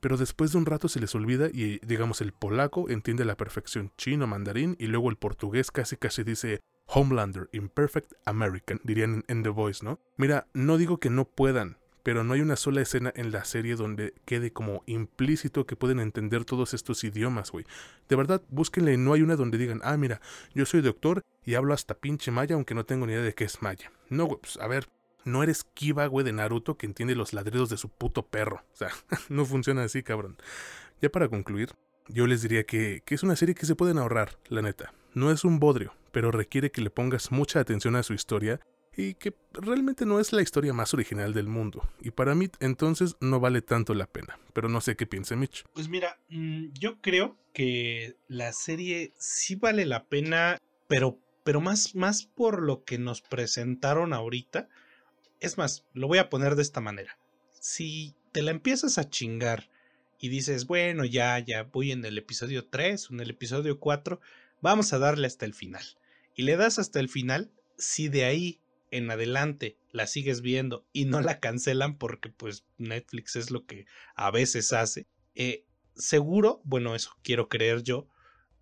[SPEAKER 1] pero después de un rato se les olvida y digamos el polaco entiende la perfección chino mandarín y luego el portugués casi casi dice Homelander, Imperfect American, dirían en, The Voice, ¿no? Mira, no digo que no puedan, pero no hay una sola escena en la serie donde quede como implícito que pueden entender todos estos idiomas, güey. De verdad, búsquenle, no hay una donde digan, ah, mira, yo soy doctor y hablo hasta pinche maya, aunque no tengo ni idea de qué es maya. No, güey, pues a ver, no eres Kiba, güey, de Naruto que entiende los ladridos de su puto perro. O sea, no funciona así, cabrón. Ya para concluir, yo les diría que, que es una serie que se pueden ahorrar, la neta. No es un bodrio, pero requiere que le pongas mucha atención a su historia y que realmente no es la historia más original del mundo. Y para mí entonces no vale tanto la pena. Pero no sé qué piense Mitch.
[SPEAKER 2] Pues mira, mm, yo creo que la serie sí vale la pena, pero, pero más, más por lo que nos presentaron ahorita. Es más, lo voy a poner de esta manera. Si te la empiezas a chingar y dices, bueno, ya, ya voy en el episodio 3 o en el episodio 4, vamos a darle hasta el final. Y le das hasta el final, si de ahí en adelante la sigues viendo y no la cancelan porque pues Netflix es lo que a veces hace, eh, seguro, bueno, eso quiero creer yo,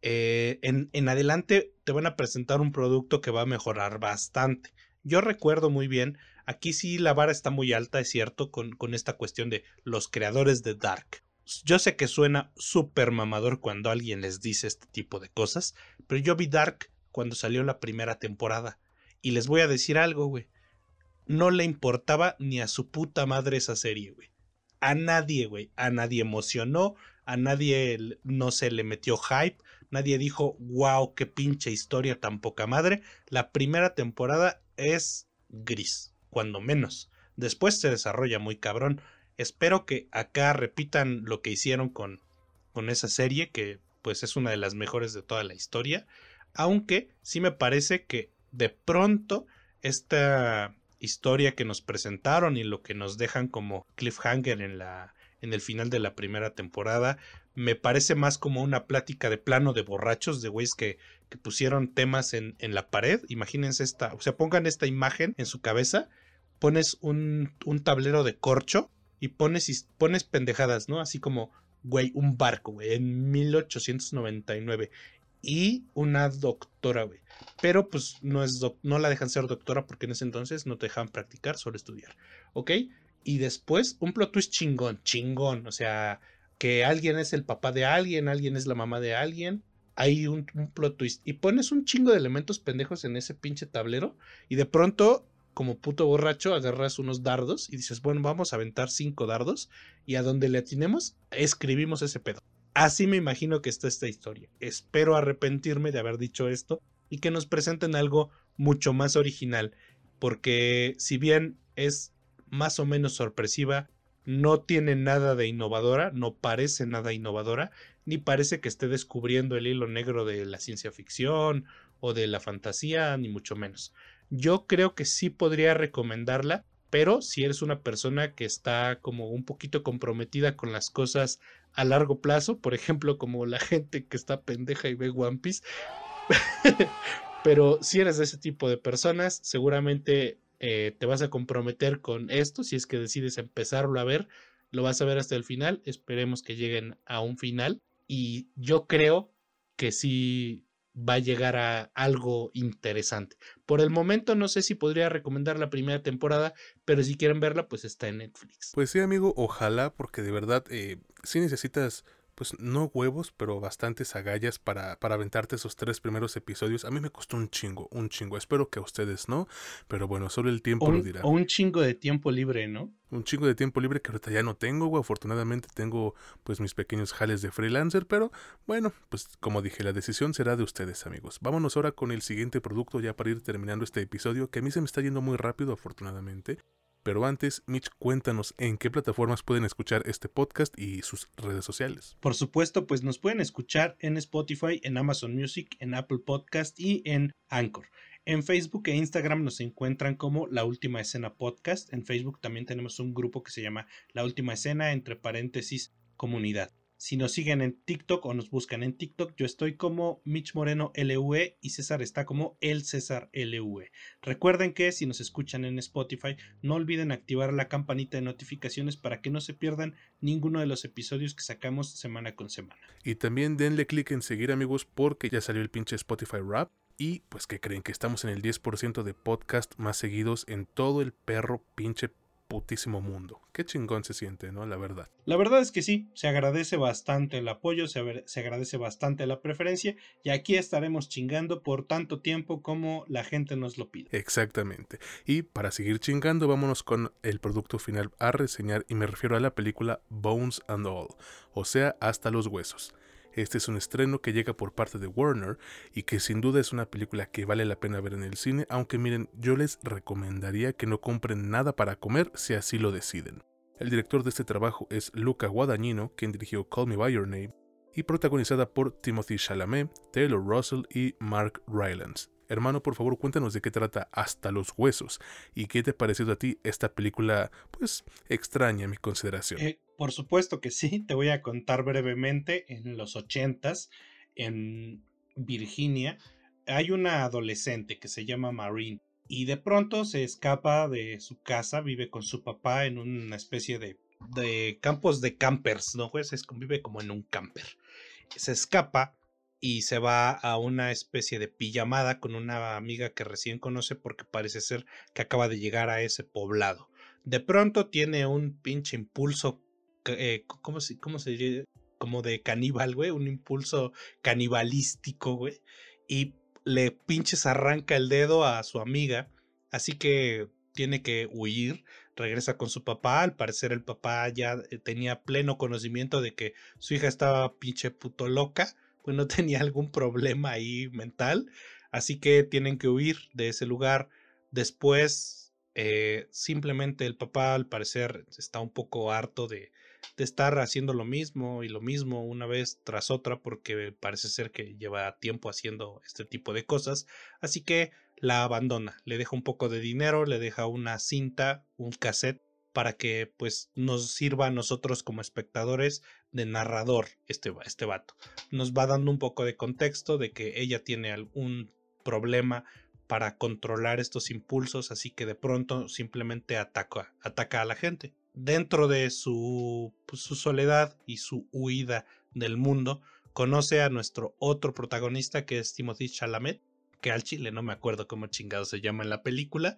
[SPEAKER 2] eh, en, en adelante te van a presentar un producto que va a mejorar bastante. Yo recuerdo muy bien, aquí sí la vara está muy alta, es cierto, con, con esta cuestión de los creadores de Dark. Yo sé que suena súper mamador cuando alguien les dice este tipo de cosas, pero yo vi Dark cuando salió la primera temporada. Y les voy a decir algo, güey. No le importaba ni a su puta madre esa serie, güey. A nadie, güey. A nadie emocionó, a nadie no se le metió hype, nadie dijo, wow, qué pinche historia tan poca madre. La primera temporada es gris, cuando menos. Después se desarrolla muy cabrón. Espero que acá repitan lo que hicieron con, con esa serie, que pues es una de las mejores de toda la historia. Aunque sí me parece que de pronto esta historia que nos presentaron y lo que nos dejan como cliffhanger en la en el final de la primera temporada me parece más como una plática de plano de borrachos de güeyes que, pusieron temas en, en, la pared imagínense esta o sea pongan esta imagen en su cabeza pones un, un tablero de corcho y pones, pones pendejadas, ¿no? Así como, güey, un barco, güey, en 1899. Y una doctora, güey. Pero pues no, es no la dejan ser doctora porque en ese entonces no te dejan practicar, solo estudiar. ¿Ok? Y después un plot twist chingón, chingón. O sea, que alguien es el papá de alguien, alguien es la mamá de alguien. Hay un, un plot twist. Y pones un chingo de elementos pendejos en ese pinche tablero. Y de pronto como puto borracho, agarras unos dardos y dices, bueno, vamos a aventar cinco dardos y a donde le atinemos, escribimos ese pedo. Así me imagino que está esta historia. Espero arrepentirme de haber dicho esto y que nos presenten algo mucho más original, porque si bien es más o menos sorpresiva, no tiene nada de innovadora, no parece nada innovadora, ni parece que esté descubriendo el hilo negro de la ciencia ficción o de la fantasía, ni mucho menos yo creo que sí podría recomendarla, pero si eres una persona que está como un poquito comprometida con las cosas a largo plazo, por ejemplo, como la gente que está pendeja y ve One Piece, pero si eres de ese tipo de personas, seguramente eh, te vas a comprometer con esto, si es que decides empezarlo a ver, lo vas a ver hasta el final, esperemos que lleguen a un final y yo creo que sí va a llegar a algo interesante. Por el momento no sé si podría recomendar la primera temporada, pero si quieren verla, pues está en Netflix.
[SPEAKER 1] Pues sí, amigo, ojalá, porque de verdad, eh, si necesitas pues no huevos, pero bastantes agallas para, para aventarte esos tres primeros episodios. A mí me costó un chingo, un chingo. Espero que a ustedes no, pero bueno, solo el tiempo lo dirá.
[SPEAKER 2] O un chingo de tiempo libre, ¿no?
[SPEAKER 1] Un chingo de tiempo libre que ahorita ya no tengo, güey. Afortunadamente tengo pues mis pequeños jales de freelancer, pero bueno, pues como dije, la decisión será de ustedes, amigos. Vámonos ahora con el siguiente producto ya para ir terminando este episodio, que a mí se me está yendo muy rápido, afortunadamente. Pero antes, Mitch, cuéntanos en qué plataformas pueden escuchar este podcast y sus redes sociales.
[SPEAKER 2] Por supuesto, pues nos pueden escuchar en Spotify, en Amazon Music, en Apple Podcast y en Anchor. En Facebook e Instagram nos encuentran como La Última Escena Podcast. En Facebook también tenemos un grupo que se llama La Última Escena, entre paréntesis, comunidad. Si nos siguen en TikTok o nos buscan en TikTok, yo estoy como Mitch Moreno LUE y César está como El César LUE. Recuerden que si nos escuchan en Spotify, no olviden activar la campanita de notificaciones para que no se pierdan ninguno de los episodios que sacamos semana con semana.
[SPEAKER 1] Y también denle clic en seguir amigos porque ya salió el pinche Spotify Rap. Y pues que creen que estamos en el 10% de podcast más seguidos en todo el perro pinche putísimo mundo. Qué chingón se siente, ¿no? La verdad.
[SPEAKER 2] La verdad es que sí, se agradece bastante el apoyo, se, se, agradece bastante la preferencia y aquí estaremos chingando por tanto tiempo como la gente nos lo pide.
[SPEAKER 1] Exactamente. Y para seguir chingando, vámonos con el producto final a reseñar y me refiero a la película Bones and All, o sea, hasta los huesos. Este es un estreno que llega por parte de Warner y que sin duda es una película que vale la pena ver en el cine, aunque miren, yo les recomendaría que no compren nada para comer si así lo deciden. El director de este trabajo es Luca Guadagnino, quien dirigió Call Me By Your Name, y protagonizada por Timothy Chalamet, Taylor Russell y Mark Rylance. Hermano, por favor, cuéntanos de qué trata Hasta los Huesos y qué te ha parecido a ti esta película, pues, extraña a mi consideración.
[SPEAKER 2] Eh, por supuesto que sí, te voy a contar brevemente. En los ochentas, en Virginia, hay una adolescente que se llama Marine y de pronto se escapa de su casa, vive con su papá en una especie de, de campos de campers, ¿no? Pues es, vive como en un camper. Se escapa y se va a una especie de pijamada con una amiga que recién conoce porque parece ser que acaba de llegar a ese poblado. De pronto tiene un pinche impulso, eh, ¿cómo, se, ¿cómo se? Como de caníbal, güey, un impulso canibalístico, güey, y le pinches arranca el dedo a su amiga, así que tiene que huir, regresa con su papá, al parecer el papá ya eh, tenía pleno conocimiento de que su hija estaba pinche puto loca, pues no tenía algún problema ahí mental, así que tienen que huir de ese lugar. Después, eh, simplemente el papá al parecer está un poco harto de, de estar haciendo lo mismo y lo mismo una vez tras otra porque parece ser que lleva tiempo haciendo este tipo de cosas, así que la abandona, le deja un poco de dinero, le deja una cinta, un cassette para que pues nos sirva a nosotros como espectadores de narrador este, este vato. Nos va dando un poco de contexto de que ella tiene algún problema para controlar estos impulsos, así que de pronto simplemente ataca, ataca a la gente. Dentro de su, pues, su soledad y su huida del mundo, conoce a nuestro otro protagonista que es Timothy Chalamet, que al chile no me acuerdo cómo chingado se llama en la película,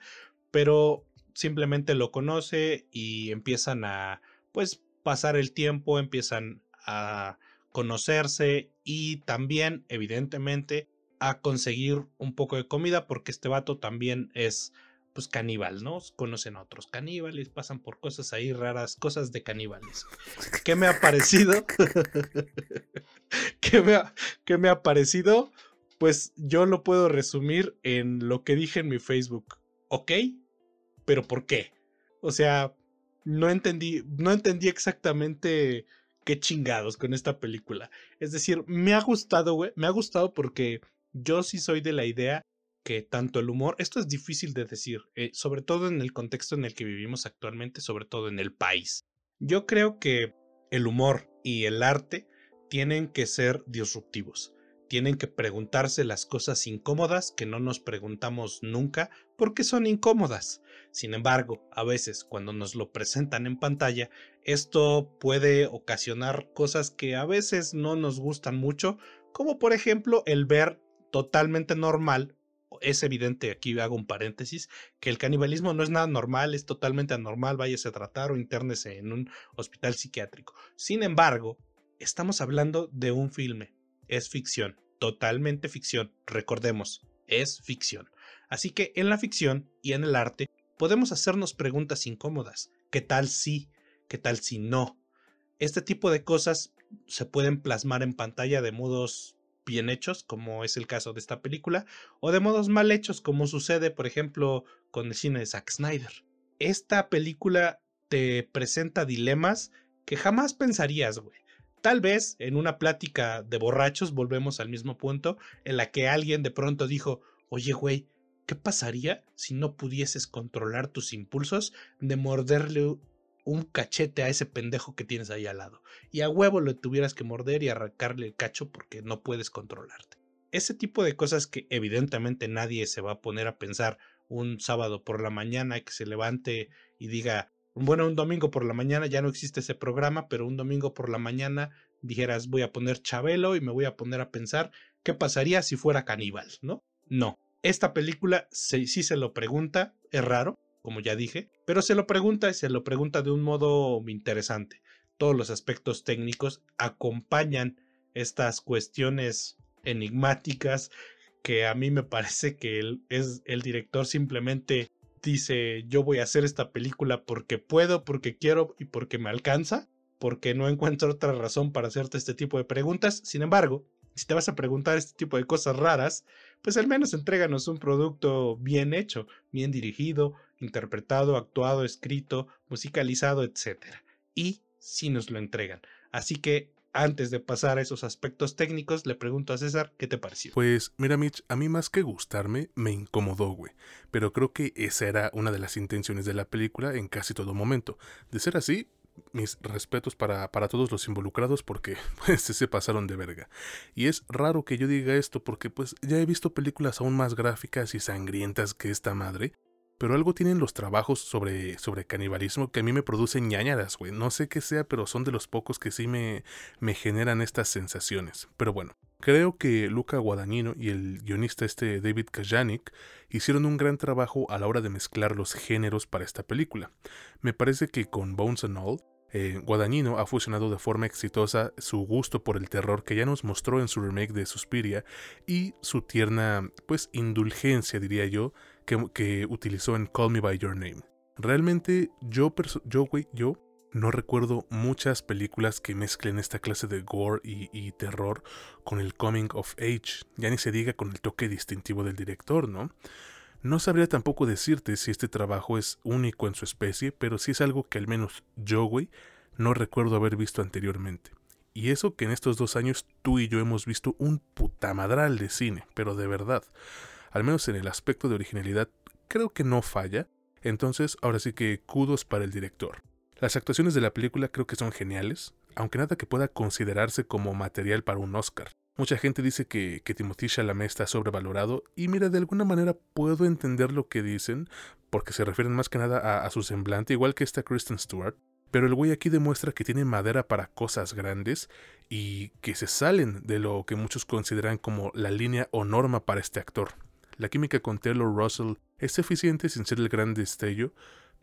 [SPEAKER 2] pero simplemente lo conoce y empiezan a pues pasar el tiempo, empiezan a conocerse y también evidentemente a conseguir un poco de comida porque este vato también es pues caníbal, ¿no? Conocen a otros caníbales, pasan por cosas ahí raras, cosas de caníbales. ¿Qué me ha parecido? ¿Qué, me ha, ¿Qué me ha parecido? Pues yo lo puedo resumir en lo que dije en mi Facebook. ¿Ok? pero ¿por qué? O sea, no entendí, no entendí exactamente qué chingados con esta película. Es decir, me ha gustado, güey, me ha gustado porque yo sí soy de la idea que tanto el humor, esto es difícil de decir, eh, sobre todo en el contexto en el que vivimos actualmente, sobre todo en el país. Yo creo que el humor y el arte tienen que ser disruptivos. Tienen que preguntarse las cosas incómodas que no nos preguntamos nunca porque son incómodas. Sin embargo, a veces cuando nos lo presentan en pantalla, esto puede ocasionar cosas que a veces no nos gustan mucho, como por ejemplo el ver totalmente normal es evidente, aquí hago un paréntesis, que el canibalismo no es nada normal, es totalmente anormal, váyase a tratar o internese en un hospital psiquiátrico. Sin embargo, estamos hablando de un filme, es ficción, totalmente ficción, recordemos, es ficción. Así que en la ficción y en el arte podemos hacernos preguntas incómodas. ¿Qué tal si? ¿Qué tal si no? Este tipo de cosas se pueden plasmar en pantalla de modos bien hechos, como es el caso de esta película, o de modos mal hechos, como sucede, por ejemplo, con el cine de Zack Snyder. Esta película te presenta dilemas que jamás pensarías, güey. Tal vez en una plática de borrachos volvemos al mismo punto en la que alguien de pronto dijo, oye, güey, ¿qué pasaría si no pudieses controlar tus impulsos de morderle un cachete a ese pendejo que tienes ahí al lado. Y a huevo lo tuvieras que morder y arrancarle el cacho porque no puedes controlarte. Ese tipo de cosas que evidentemente nadie se va a poner a pensar un sábado por la mañana que se levante y diga, bueno, un domingo por la mañana ya no existe ese programa, pero un domingo por la mañana dijeras voy a poner Chabelo y me voy a poner a pensar qué pasaría si fuera caníbal, ¿no? No. Esta película sí se lo pregunta, es raro, como ya dije, pero se lo pregunta y se lo pregunta de un modo interesante. Todos los aspectos técnicos acompañan estas cuestiones enigmáticas que a mí me parece que el, es, el director simplemente dice yo voy a hacer esta película porque puedo, porque quiero y porque me alcanza, porque no encuentro otra razón para hacerte este tipo de preguntas. Sin embargo, si te vas a preguntar este tipo de cosas raras, pues al menos entréganos un producto bien hecho, bien dirigido, interpretado, actuado, escrito, musicalizado, etc. Y si nos lo entregan. Así que antes de pasar a esos aspectos técnicos, le pregunto a César, ¿qué te pareció?
[SPEAKER 1] Pues mira Mitch, a mí más que gustarme, me incomodó, güey. Pero creo que esa era una de las intenciones de la película en casi todo momento. De ser así, mis respetos para, para, todos los involucrados porque pues se pasaron de verga. Y es raro que yo diga esto porque pues ya he visto películas aún más gráficas y sangrientas que esta madre pero algo tienen los trabajos sobre, sobre canibalismo que a mí me producen ñañaras, güey. No sé qué sea, pero son de los pocos que sí me, me generan estas sensaciones. Pero bueno, creo que Luca Guadagnino y el guionista este David Kajanik hicieron un gran trabajo a la hora de mezclar los géneros para esta película. Me parece que con Bones and All eh, Guadagnino ha fusionado de forma exitosa su gusto por el terror que ya nos mostró en su remake de Suspiria y su tierna, pues, indulgencia, diría yo, que, utilizó en Call Me By Your Name. Realmente yo, yo, yo no recuerdo muchas películas que mezclen esta clase de gore y, terror con el coming of age, ya ni se diga con el toque distintivo del director, ¿no? No sabría tampoco decirte si este trabajo es único en su especie, pero sí es algo que al menos yo, güey, no recuerdo haber visto anteriormente. Y eso que en estos dos años tú y yo hemos visto un putamadral de cine, pero de verdad al menos en el aspecto de originalidad, creo que no falla. Entonces, ahora sí que kudos para el director. Las actuaciones de la película creo que son geniales, aunque nada que pueda considerarse como material para un Oscar. Mucha gente dice que, que Timothy Chalamet está sobrevalorado y mira, de alguna manera puedo entender lo que dicen, porque se refieren más que nada a, a su semblante, igual que esta Kristen Stewart. Pero el güey aquí demuestra que tiene madera para cosas grandes y que se salen de lo que muchos consideran como la línea o norma para este actor. La química con Taylor Russell es eficiente sin ser el gran destello,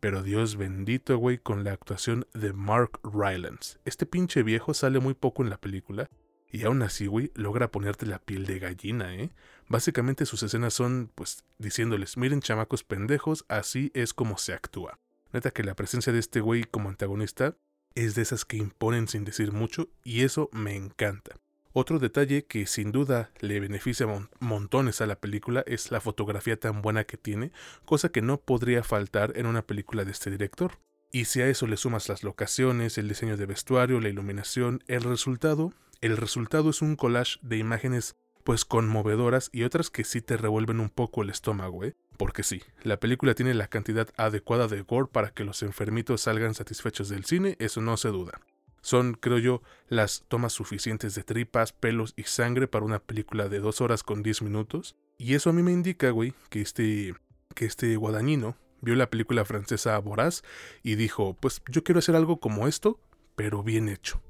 [SPEAKER 1] pero Dios bendito, güey, con la actuación de Mark Rylance. Este pinche viejo sale muy poco en la película, y aún así, güey, logra ponerte la piel de gallina, ¿eh? Básicamente sus escenas son, pues, diciéndoles, miren chamacos pendejos, así es como se actúa. Neta que la presencia de este güey como antagonista es de esas que imponen sin decir mucho, y eso me encanta. Otro detalle que sin duda le beneficia montones a la película es la fotografía tan buena que tiene, cosa que no podría faltar en una película de este director. Y si a eso le sumas las locaciones, el diseño de vestuario, la iluminación, el resultado, el resultado es un collage de imágenes pues conmovedoras y otras que sí te revuelven un poco el estómago, ¿eh? Porque sí, la película tiene la cantidad adecuada de gore para que los enfermitos salgan satisfechos del cine, eso no se duda. Son, creo yo, las tomas suficientes de tripas, pelos y sangre para una película de dos horas con diez minutos. Y eso a mí me indica, güey, que este, que este guadañino vio la película francesa Voraz y dijo, pues yo quiero hacer algo como esto, pero bien hecho.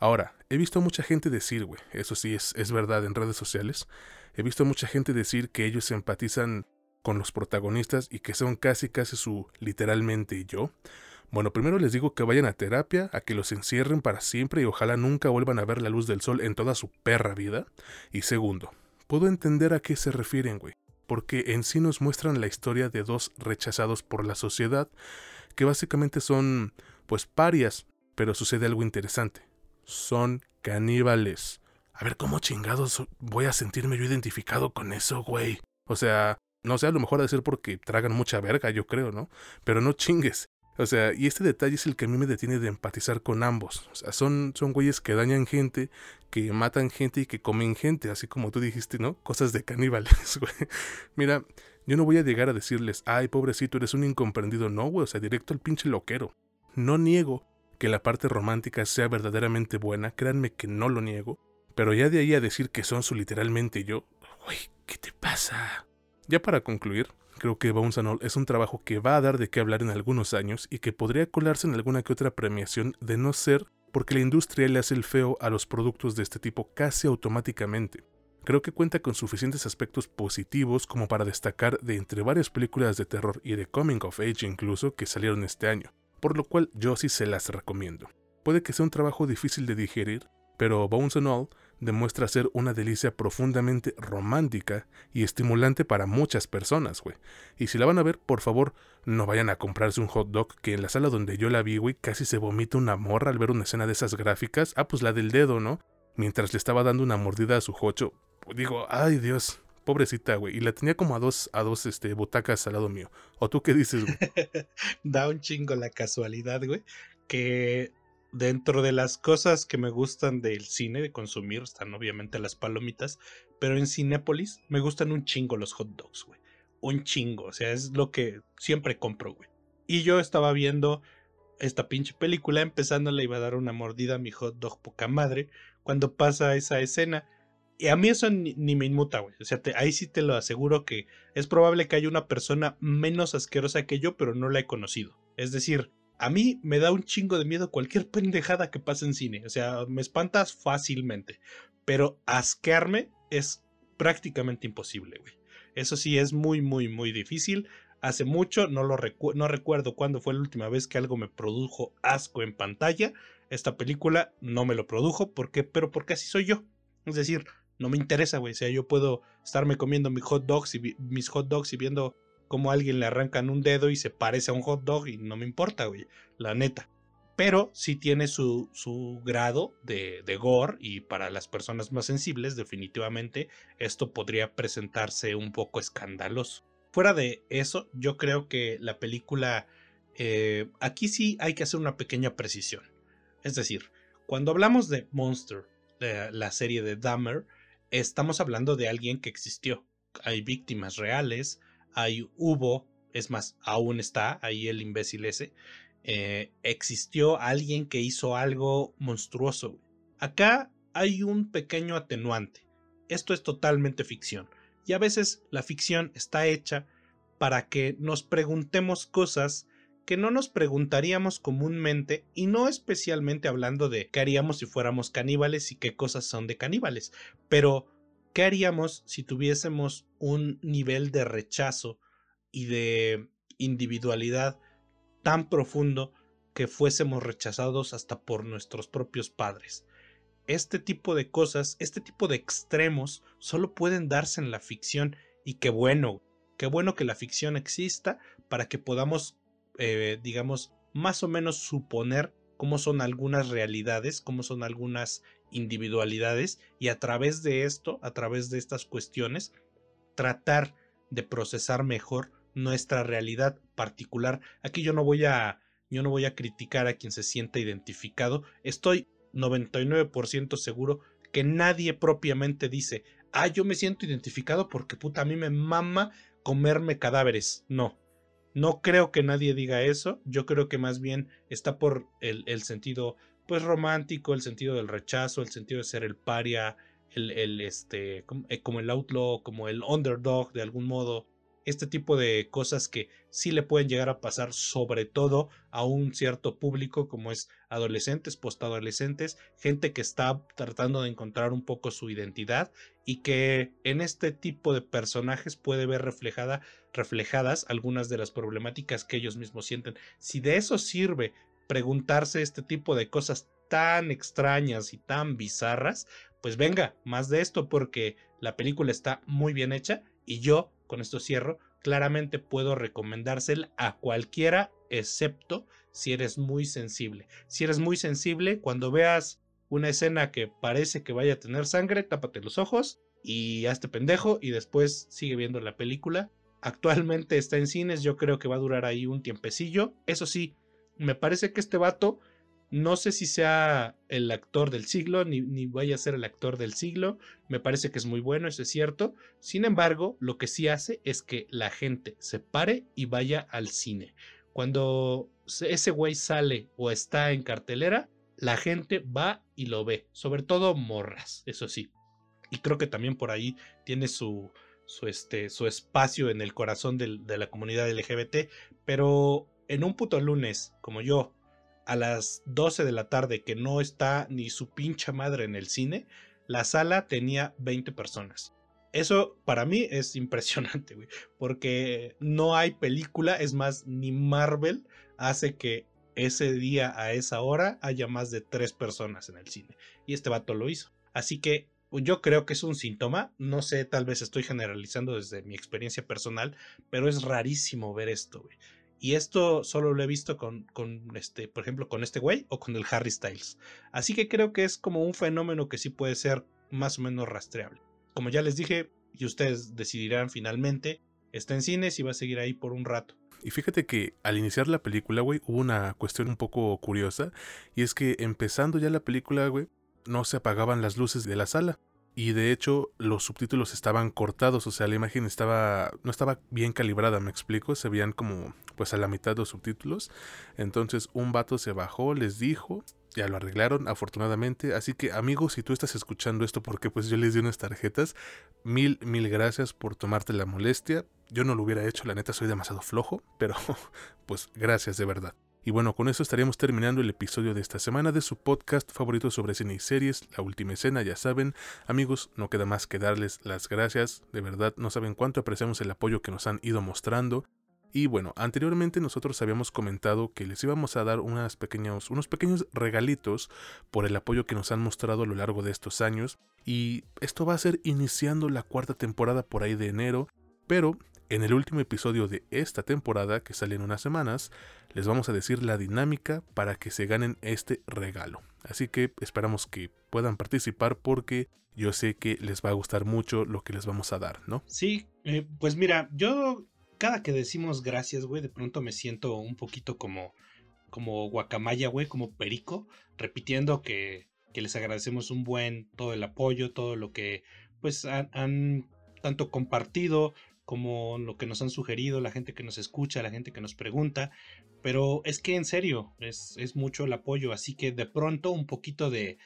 [SPEAKER 1] Ahora, he visto mucha gente decir, güey, eso sí es, es verdad en redes sociales, he visto mucha gente decir que ellos empatizan con los protagonistas y que son casi casi su literalmente yo, Bueno, primero les digo que vayan a terapia, a que los encierren para siempre y ojalá nunca vuelvan a ver la luz del sol en toda su perra vida. Y segundo, puedo entender a qué se refieren, güey, porque en sí nos muestran la historia de dos rechazados por la sociedad, que básicamente son, pues, parias, pero sucede algo interesante. Son caníbales. A ver, ¿cómo chingados voy a sentirme yo identificado con eso, güey? O sea, no sé, a lo mejor ha de ser porque tragan mucha verga, yo creo, ¿no? Pero no chingues. O sea, y este detalle es el que a mí me detiene de empatizar con ambos. O sea, son, son güeyes que dañan gente, que matan gente y que comen gente, así como tú dijiste, ¿no? Cosas de caníbales, güey. Mira, yo no voy a llegar a decirles, ay, pobrecito, eres un incomprendido. No, güey, o sea, directo al pinche loquero. No niego que la parte romántica sea verdaderamente buena, créanme que no lo niego. Pero ya de ahí a decir que son su literalmente yo, güey, ¿qué te pasa? Ya para concluir, Creo que Bones and All es un trabajo que va a dar de qué hablar en algunos años y que podría colarse en alguna que otra premiación de no ser porque la industria le hace el feo a los productos de este tipo casi automáticamente. Creo que cuenta con suficientes aspectos positivos como para destacar de entre varias películas de terror y de coming of age incluso que salieron este año, por lo cual yo sí se las recomiendo. Puede que sea un trabajo difícil de digerir, pero Bones and All demuestra ser una delicia profundamente romántica y estimulante para muchas personas, güey. Y si la van a ver, por favor, no vayan a comprarse un hot dog que en la sala donde yo la vi, güey, casi se vomita una morra al ver una escena de esas gráficas. Ah, pues la del dedo, ¿no? Mientras le estaba dando una mordida a su jocho. Digo, ay Dios, pobrecita, güey. Y la tenía como a dos, a dos este, butacas al lado mío. ¿O tú qué dices, güey?
[SPEAKER 2] da un chingo la casualidad, güey. Que Dentro de las cosas que me gustan del cine, de consumir, están obviamente las palomitas, pero en Cinépolis me gustan un chingo los hot dogs, güey. Un chingo, o sea, es lo que siempre compro, güey. Y yo estaba viendo esta pinche película, empezando le iba a dar una mordida a mi hot dog poca madre, cuando pasa esa escena. Y a mí eso ni, me inmuta, güey. O sea, ahí sí te lo aseguro que es probable que haya una persona menos asquerosa que yo, pero no la he conocido. Es decir, a mí me da un chingo de miedo cualquier pendejada que pase en cine. O sea, me espantas fácilmente. Pero asquearme es prácticamente imposible, güey. Eso sí, es muy, muy, muy difícil. Hace mucho, no, lo no recuerdo cuándo fue la última vez que algo me produjo asco en pantalla. Esta película no me lo produjo, ¿por qué? Pero porque así soy yo. Es decir, no me interesa, güey. O sea, yo puedo estarme comiendo mis hot dogs y mis hot dogs y viendo como a alguien le arrancan un dedo y se parece a un hot dog y no me importa, güey, la neta. Pero sí tiene su, su grado de, de, gore y para las personas más sensibles definitivamente esto podría presentarse un poco escandaloso. Fuera de eso, yo creo que la película... Eh, aquí sí hay que hacer una pequeña precisión. Es decir, cuando hablamos de Monster, de la serie de Dahmer, estamos hablando de alguien que existió. Hay víctimas reales, ahí hubo, es más, aún está ahí el imbécil ese, eh, existió alguien que hizo algo monstruoso. Acá hay un pequeño atenuante. Esto es totalmente ficción. Y a veces la ficción está hecha para que nos preguntemos cosas que no nos preguntaríamos comúnmente y no especialmente hablando de qué haríamos si fuéramos caníbales y qué cosas son de caníbales, pero ¿Qué haríamos si tuviésemos un nivel de rechazo y de individualidad tan profundo que fuésemos rechazados hasta por nuestros propios padres? Este tipo de cosas, este tipo de extremos, solo pueden darse en la ficción y qué bueno, qué bueno que la ficción exista para que podamos, eh, digamos, más o menos suponer cómo son algunas realidades, cómo son algunas individualidades y a través de esto, a través de estas cuestiones, tratar de procesar mejor nuestra realidad particular. Aquí yo no voy a yo no voy a criticar a quien se sienta identificado. Estoy 99% seguro que nadie propiamente dice, "Ah, yo me siento identificado porque puta a mí me mama comerme cadáveres." No. No creo que nadie diga eso, yo creo que más bien está por el, el sentido pues romántico, el sentido del rechazo, el sentido de ser el paria, el, el este, como, eh, como, el outlaw, como el underdog de algún modo. este tipo de cosas que sí le pueden llegar a pasar sobre todo a un cierto público como es adolescentes, postadolescentes, gente que está tratando de encontrar un poco su identidad y que en este tipo de personajes puede ver reflejada, reflejadas algunas de las problemáticas que ellos mismos sienten. Si de eso sirve preguntarse este tipo de cosas tan extrañas y tan bizarras, pues venga, más de esto porque la película está muy bien hecha y yo con esto cierro, claramente puedo recomendársela a cualquiera excepto si eres muy sensible. Si eres muy sensible, cuando veas una escena que parece que vaya a tener sangre, tápate los ojos y hazte pendejo y después sigue viendo la película. Actualmente está en cines, yo creo que va a durar ahí un tiempecillo. Eso sí, me parece que este vato no sé si sea el actor del siglo, ni, ni, vaya a ser el actor del siglo. Me parece que es muy bueno, eso es cierto. Sin embargo, lo que sí hace es que la gente se pare y vaya al cine. Cuando ese güey sale o está en cartelera, la gente va y lo ve. Sobre todo morras, eso sí. Y creo que también por ahí tiene su, su, este, su espacio en el corazón de la comunidad LGBT. Pero en un puto lunes, como yo, a las 12 de la tarde que no está ni su pincha madre en el cine, la sala tenía 20 personas. Eso para mí es impresionante, güey, porque no hay película, es más, ni Marvel hace que ese día a esa hora haya más de tres personas en el cine. Y este vato lo hizo. Así que yo creo que es un síntoma, no sé, tal vez estoy generalizando desde mi experiencia personal, pero es rarísimo ver esto, güey. Y esto solo lo he visto con, este, por ejemplo, con este güey o con el Harry Styles. Así que creo que es como un fenómeno que sí puede ser más o menos rastreable. Como ya les dije, y ustedes decidirán finalmente, está en cines y va a seguir ahí por un rato.
[SPEAKER 1] Y fíjate que al iniciar la película, güey, hubo una cuestión un poco curiosa. Y es que empezando ya la película, güey, no se apagaban las luces de la sala y de hecho los subtítulos estaban cortados, o sea, la imagen estaba no estaba bien calibrada, me explico, se veían como pues a la mitad los subtítulos. Entonces un vato se bajó, les dijo, ya lo arreglaron afortunadamente, así que amigos, si tú estás escuchando esto porque pues yo les di unas tarjetas, mil mil gracias por tomarte la molestia. Yo no lo hubiera hecho, la neta soy demasiado flojo, pero pues gracias de verdad. Y bueno, con eso estaríamos terminando el episodio de esta semana de su podcast favorito sobre cine y series, La Última Escena, ya saben. Amigos, no queda más que darles las gracias, de verdad no saben cuánto apreciamos el apoyo que nos han ido mostrando. Y bueno, anteriormente nosotros habíamos comentado que les íbamos a dar unas pequeños, unos pequeños regalitos por el apoyo que nos han mostrado a lo largo de estos años. Y esto va a ser iniciando la cuarta temporada por ahí de enero. Pero en el último episodio de esta temporada, que sale en unas semanas, les vamos a decir la dinámica para que se ganen este regalo. Así que esperamos que puedan participar porque yo sé que les va a gustar mucho lo que les vamos a dar, ¿no?
[SPEAKER 2] Sí, eh, pues mira, yo cada que decimos gracias, güey, de pronto me siento un poquito como, como guacamaya, güey, como perico, repitiendo que, que les agradecemos un buen todo el apoyo, todo lo que pues han tanto compartido como lo que nos han sugerido, la gente que nos escucha, la gente que nos pregunta, pero es que en serio, es, es mucho el apoyo, así que de pronto un poquito de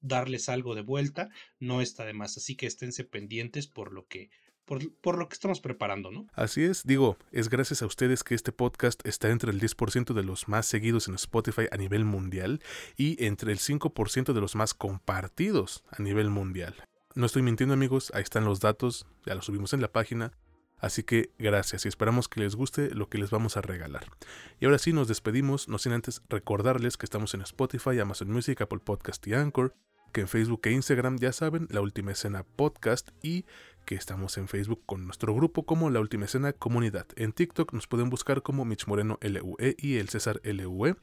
[SPEAKER 2] darles algo de vuelta no está de más, así que esténse pendientes por lo que por, por, lo que estamos preparando, ¿no?
[SPEAKER 1] Así es, digo, es gracias a ustedes que este podcast está entre el 10% de los más seguidos en Spotify a nivel mundial y entre el 5% de los más compartidos a nivel mundial. No estoy mintiendo amigos, ahí están los datos, ya los subimos en la página. Así que gracias y esperamos que les guste lo que les vamos a regalar. Y ahora sí nos despedimos, no sin antes recordarles que estamos en Spotify, Amazon Music, Apple Podcast y Anchor, que en Facebook e Instagram ya saben, la última escena podcast y que estamos en Facebook con nuestro grupo como La Última Escena Comunidad. En TikTok nos pueden buscar como Mitch Moreno LUE y el César LUE.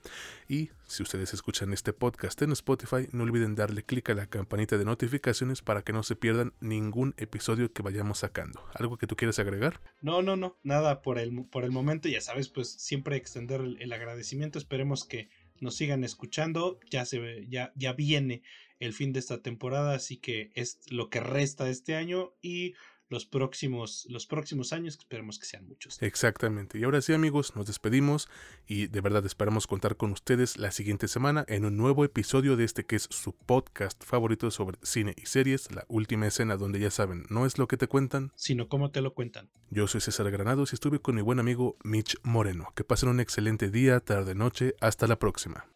[SPEAKER 1] Y si ustedes escuchan este podcast en Spotify, no olviden darle clic a la campanita de notificaciones para que no se pierdan ningún episodio que vayamos sacando. ¿Algo que tú quieras agregar?
[SPEAKER 2] No, no, no, nada por el, por el momento. Ya sabes, pues siempre extender el, agradecimiento. Esperemos que nos sigan escuchando. Ya se ya, ya viene el fin de esta temporada, así que es lo que resta de este año y los próximos, los próximos años, que esperemos que sean muchos.
[SPEAKER 1] Exactamente. Y ahora sí, amigos, nos despedimos y de verdad esperamos contar con ustedes la siguiente semana en un nuevo episodio de este que es su podcast favorito sobre cine y series, La Última Escena, donde ya saben, no es lo que te cuentan,
[SPEAKER 2] sino cómo te lo cuentan.
[SPEAKER 1] Yo soy César Granados y estuve con mi buen amigo Mitch Moreno. Que pasen un excelente día, tarde, noche. Hasta la próxima.